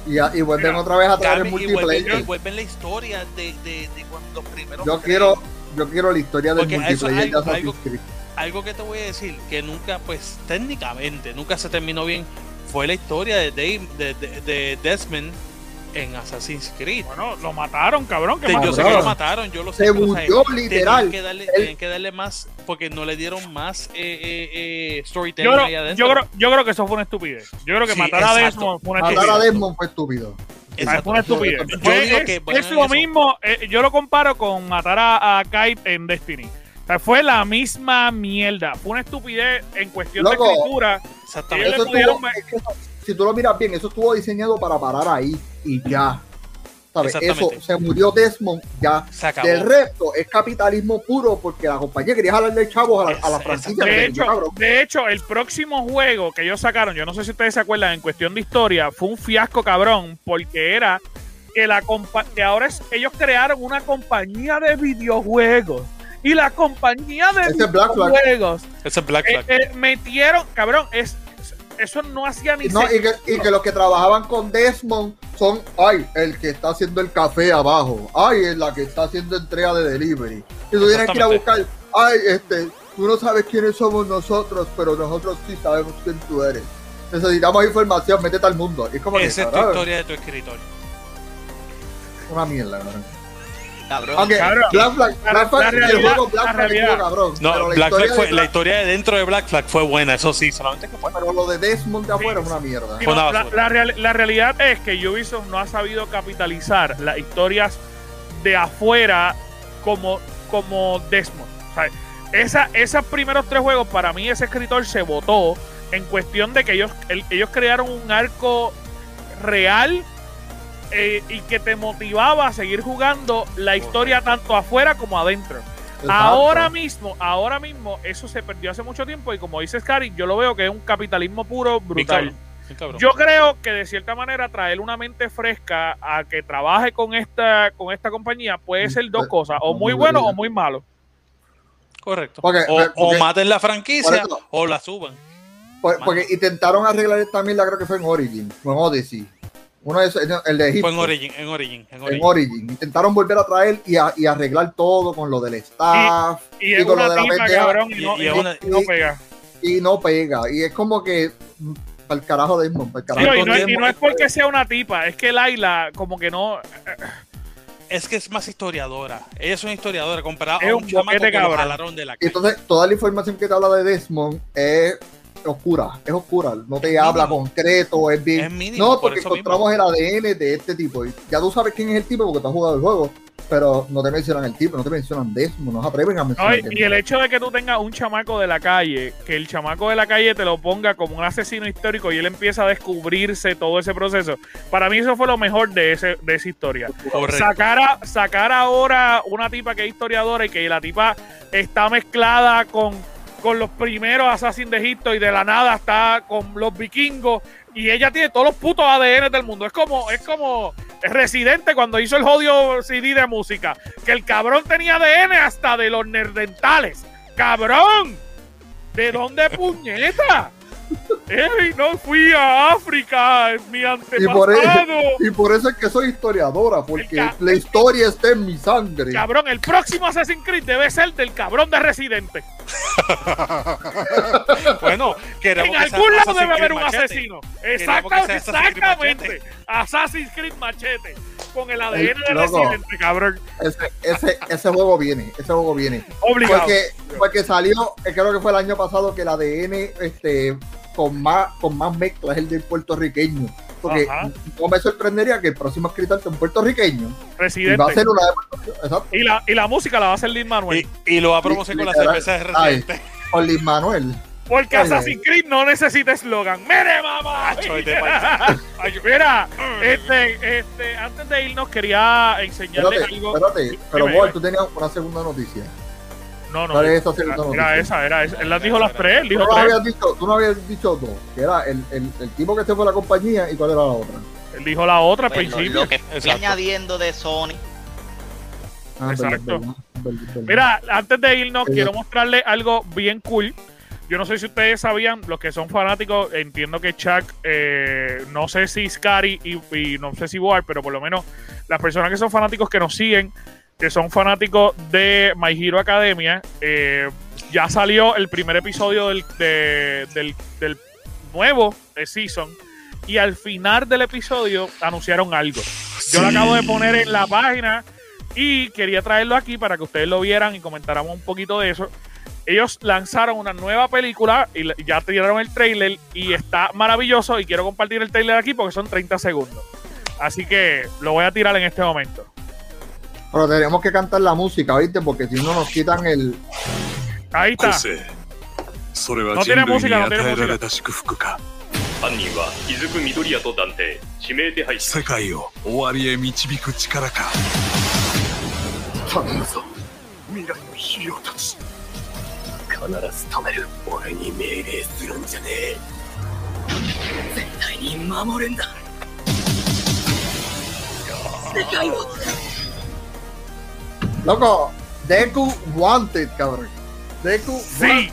S3: Y, vuelven
S1: Mira,
S3: otra vez a traer el
S2: Cambian y vuelven,
S3: multiplayer.
S2: y vuelven la historia de, de, de cuando los primeros.
S3: Yo quiero, yo quiero la historia del multiplayer de
S2: algo-. Algo que te voy a decir, que nunca, pues técnicamente, nunca se terminó bien, fue la historia de, Dave- de, de- de Desmond en Assassin's Creed.
S1: Bueno, lo mataron, cabrón. ¿qué
S2: Sí,
S1: más?
S2: yo sé que lo mataron, yo lo sé.
S3: Se
S2: pero, o sea,
S3: murió,
S2: tenían
S3: literal.
S2: que darle, tenían que darle más, porque no le dieron más eh, eh, eh, storytelling
S1: Yo creo,
S2: ahí adentro.
S1: yo, creo, yo creo que eso fue una estupidez. Yo creo que
S2: Sí,
S1: matar a
S2: exacto.
S1: Desmond fue una
S3: Matar a
S1: estupidez.
S3: Desmond fue estúpido.
S2: Exacto.
S1: Fue una estupidez.
S2: Yo
S1: Fue-
S2: digo
S1: es,
S2: que bueno
S1: es lo
S2: eso.
S1: mismo, eh, yo lo comparo con matar a, a Kite en Destiny. O sea, fue la misma mierda. Fue una estupidez en cuestión
S3: Loco.
S1: de escritura.
S2: Exactamente.
S1: Ellos
S3: Eso si tú lo miras bien, eso estuvo diseñado para parar ahí y ya. ¿Sabes? Eso se murió Desmond, ya.
S2: Se acabó.
S3: Del resto es capitalismo puro porque la compañía quería jalarle chavos a la, a la franquicia.
S1: De hecho,
S3: cabrón.
S1: de hecho, el próximo juego que ellos sacaron, yo no sé si ustedes se acuerdan, en cuestión de historia, fue un fiasco cabrón, porque era que la que ahora es, ellos crearon una compañía de videojuegos. Y la compañía de
S3: Ese es Black Flag.
S1: videojuegos
S2: Ese es Black
S1: eh, eh, metieron, cabrón, es eso no hacía ni
S3: No, y, que, y que los que trabajaban con Desmond son, ay, el que está haciendo el café abajo, ay, es la que está haciendo entrega de delivery. Y tú tienes que ir a buscar, ay, este, tú no sabes quiénes somos nosotros, pero nosotros sí sabemos quién tú eres. Necesitamos información, métete al mundo. Es como que,
S2: Esa es tu historia de tu escritorio.
S3: una mierda, cabrón.
S4: Cabrón.
S3: Black Flag,
S1: La-
S3: Black Flag,
S1: la
S3: el
S1: realidad-
S3: juego Black
S1: la
S3: Flag estuvo cabrón.
S2: No,
S3: pero la
S2: Black
S3: historia
S2: Flag fue,
S3: de
S2: la historia de dentro de Black Flag fue buena, eso sí, solamente que fue.
S3: pero lo de Desmond de afuera es una mierda.
S1: Sí,
S2: Fue
S1: no,
S2: una
S1: la,
S2: basura.
S1: la real- la realidad es que Ubisoft no ha sabido capitalizar las historias de afuera como, como Desmond. O sea, esa, esos primeros tres juegos, para mí, ese escritor se votó en cuestión de que ellos, el- ellos crearon un arco real eh, y que te motivaba a seguir jugando la historia tanto afuera como adentro.
S3: Exacto.
S1: Ahora mismo, ahora mismo, eso se perdió hace mucho tiempo y como dice Scary, yo lo veo que es un capitalismo puro brutal.
S2: cabrón, bien cabrón.
S1: Yo creo que de cierta manera traer una mente fresca a que trabaje con esta con esta compañía puede ser dos
S3: Pues,
S1: cosas, o muy bueno o muy malo.
S2: Correcto.
S3: Porque-
S2: o,
S3: porque-
S2: o maten la franquicia o la suban.
S3: Por- porque intentaron arreglar esta mierda, creo que fue en Origin, o en Odyssey. Uno de esos, el de Egipto.
S2: Fue en Origin, en Origin, en
S3: en
S2: Origin.
S3: Origin. Intentaron volver a traer y, a- y arreglar todo con lo del staff
S1: Y es
S3: con lo
S1: una
S3: de la
S1: tipa,
S3: pendeja.
S1: cabrón, y
S2: Y-
S1: no,
S2: y
S1: y y pega.
S3: y no pega. Y es como que para el carajo de Desmond, pa'l
S1: Sí,
S3: carajo
S1: y, no, es- y
S3: Desmond.
S1: no es porque sea una tipa, es que Laila como que no...
S2: Es que es más historiadora. Ella es una historiadora comparado
S1: Es
S2: a
S1: un
S2: un chamaco
S1: boquete
S2: que lo
S1: cabrón.
S2: jalaron de la
S3: Y
S2: calle.
S3: entonces toda la información que te habla de Desmond es oscura, es oscura, no te habla
S2: mínimo.
S3: concreto, es bien.
S2: Es mínimo,
S3: no,
S2: por
S3: porque encontramos el ADN de este tipo. Y ya tú sabes quién es el tipo porque tú has jugado el juego, pero no te mencionan el tipo, no te mencionan Desmond, no se atreven a
S1: No,
S3: mencionar.
S1: y, y el hecho de que tú tengas un chamaco de la calle, que el chamaco de la calle te lo ponga como un asesino histórico y él empieza a descubrirse todo ese proceso, para mí eso fue lo mejor de, ese, de esa historia.
S2: Correcto.
S1: Sacar, a- sacar ahora una tipa que es historiadora y que la tipa está mezclada con, con los primeros Assassin's de Egipto y de la nada está con los vikingos y ella tiene todos los putos ADN del mundo. Es como, es como Residente cuando hizo el jodido CD de música, que el cabrón tenía ADN hasta de los nerdentales. ¡Cabrón! ¿De dónde puñeta? ¡Ey, no fui a África! Mi
S3: Y por, eso,
S1: antepasado.
S3: y por eso es que soy historiadora, porque la historia está en mi sangre.
S1: Cabrón, el próximo Assassin's Creed debe ser del cabrón de Residente. <laughs>
S2: Bueno, queremos
S1: En
S2: que
S1: algún lado
S2: Assassin's
S1: debe haber un
S2: Machete.
S1: asesino. Exactamente. Assassin's Creed Machete. Con el ADN
S3: El-
S1: de
S3: loco.
S1: Residente, cabrón.
S3: Ese, ese, ese juego viene, ese juego viene.
S1: Obligado.
S3: Porque, porque salió, eh, creo que fue el año pasado que el ADN este, con más con más mezcla es el del puertorriqueño. Porque
S1: Ajá.
S3: no me sorprendería que el próximo escritor sea un puertorriqueño. Y va a
S1: Residente.
S3: ser una de
S1: Y la, y la música la va a hacer Lin Manuel.
S2: Y, y lo va a promocionar con la cerveza de
S3: Ay.
S2: Residente.
S3: con Liz Manuel.
S1: Porque Assassin's Creed no necesita eslogan. ¡Mire, mamá! Mira, este, este, antes de irnos quería enseñarles
S3: Espérate,
S1: algo.
S3: espérate. Pero
S1: dime.
S3: tú tenías una segunda noticia.
S1: No, no.
S3: ¿Cuál es
S1: Era,
S3: esa segunda
S1: era
S3: noticia?
S1: esa, era esa. Él las dijo las tres, él
S3: Tú
S1: dijo
S3: no,
S1: tres.
S3: habías dicho, tú no habías dicho dos, que era el, el, el tipo que se fue a la compañía y cuál era la otra.
S1: Él dijo la otra al
S4: Pues,
S1: principio.
S4: lo que estoy añadiendo de Sony.
S3: Ah,
S1: Exacto.
S3: verdad, verdad, verdad.
S1: Mira, antes de irnos,
S3: Eh.
S1: quiero mostrarle algo bien cool. Yo no sé si ustedes sabían, los que son fanáticos, entiendo que Chuck, eh, no sé si Scary y, y no sé si Boar, pero por lo menos las personas que son fanáticos que nos siguen, que son fanáticos de My Hero Academia, eh, ya salió el primer episodio del, de- del, del nuevo eh, season y al final del episodio anunciaron algo. Yo lo acabo de poner en la página y quería traerlo aquí para que ustedes lo vieran y comentáramos un poquito de eso Ellos lanzaron una nueva película y la- ya tiraron el trailer y está maravilloso y quiero compartir el trailer aquí porque son 30 segundos. Así que lo voy a tirar en este momento.
S3: Pero tenemos que cantar la música, ¿viste? Porque si no nos quitan el.
S1: Ahí está.
S5: 個性それは
S1: の
S5: 人類に
S1: テレモシがのテレモシが
S5: 与えられた祝福か
S6: 犯人は出久緑谷と断定指名手配し
S5: 世界を終わりへ導く力か
S6: 頼むぞ未来のヒーローたち 必ず止める俺に命令するんじゃねえ絶対に守るんだ世界を
S3: Loco, Deku Wanted, cabrón. Deku
S1: Sí,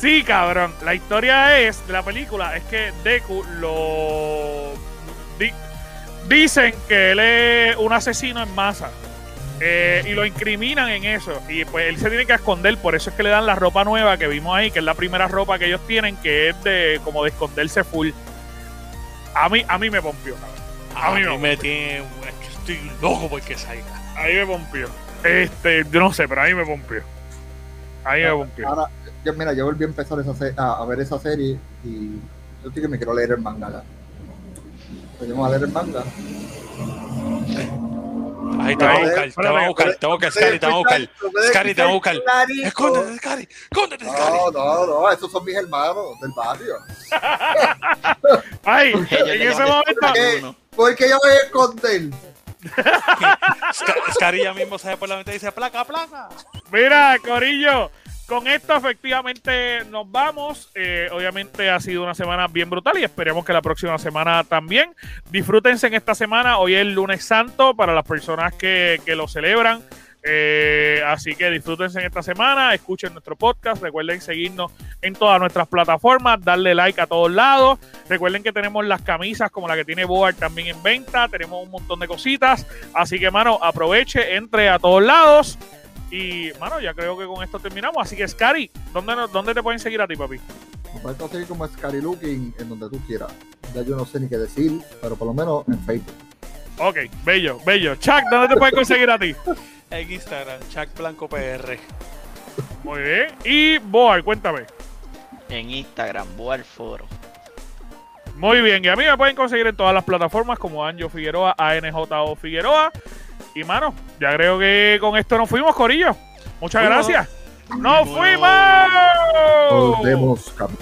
S1: sí, cabrón. La historia es de la película es que Deku lo di- dicen que él es un asesino en masa. Eh, y lo incriminan en eso. Y pues él se tiene que esconder. Por eso es que le dan la ropa nueva que vimos ahí, que es la primera ropa que ellos tienen, que es de como de esconderse full. A mí, a mí me pompió, cabrón.
S2: A
S1: mí
S2: mí me tiene. es que estoy loco porque salga.
S1: Ahí me pompió. Este, yo no sé, pero ahí me pompió. Ahí me pompió.
S3: Ahora, yo, mira, yo volví a empezar esa a, a ver esa serie y yo estoy que me quiero leer el manga. ya. Pues vamos a leer el manga.
S2: Ahí te van a
S1: Ahí,
S2: buscar, te van a buscar, te van a buscar, Scary, te van a buscar. Scary, te van a buscar. Escóndete, Scary, escóndete, Scary.
S3: No, no, no, esos son mis hermanos del barrio. <laughs>
S1: Ay, en ese momento.
S3: ¿Qué?
S4: uno.
S3: ¿Por qué yo voy a esconder?
S2: Sca- Scary ya mismo sale por la mente y dice: placa, placa.
S1: Mira, Corillo, con esto efectivamente nos vamos. Eh, obviamente ha sido una semana bien brutal y esperemos que la próxima semana también. Disfrútense en esta semana. Hoy es el lunes santo para las personas que, que lo celebran. Eh, así que disfrútense en esta semana, escuchen nuestro podcast, recuerden seguirnos en todas nuestras plataformas, darle like a todos lados. Recuerden que tenemos las camisas como la que tiene Board también en venta, tenemos un montón de cositas. Así que, mano, aproveche, entre a todos lados. Y, mano, ya creo que con esto terminamos. Así que, Scary, ¿dónde, ¿dónde te pueden seguir a ti, papi?
S3: Me puedes conseguir como Scary Looking en donde tú quieras. Ya yo no sé ni qué decir, pero por lo menos en Facebook.
S1: Ok, bello, bello. Chuck, ¿dónde te pueden conseguir a ti? <laughs>
S2: En Instagram, Chuck Blanco PR.
S1: Muy bien. Y, Board, cuéntame.
S4: En Instagram, Boar Foro.
S1: Muy bien, y a mí me pueden conseguir en todas las plataformas como Anjo Figueroa, ANJO Figueroa. Y mano, ya creo que con esto nos fuimos, Corillo. Muchas gracias. ¡Nos
S2: Fuimos.
S1: fuimos!
S3: Nos vemos, cabrón.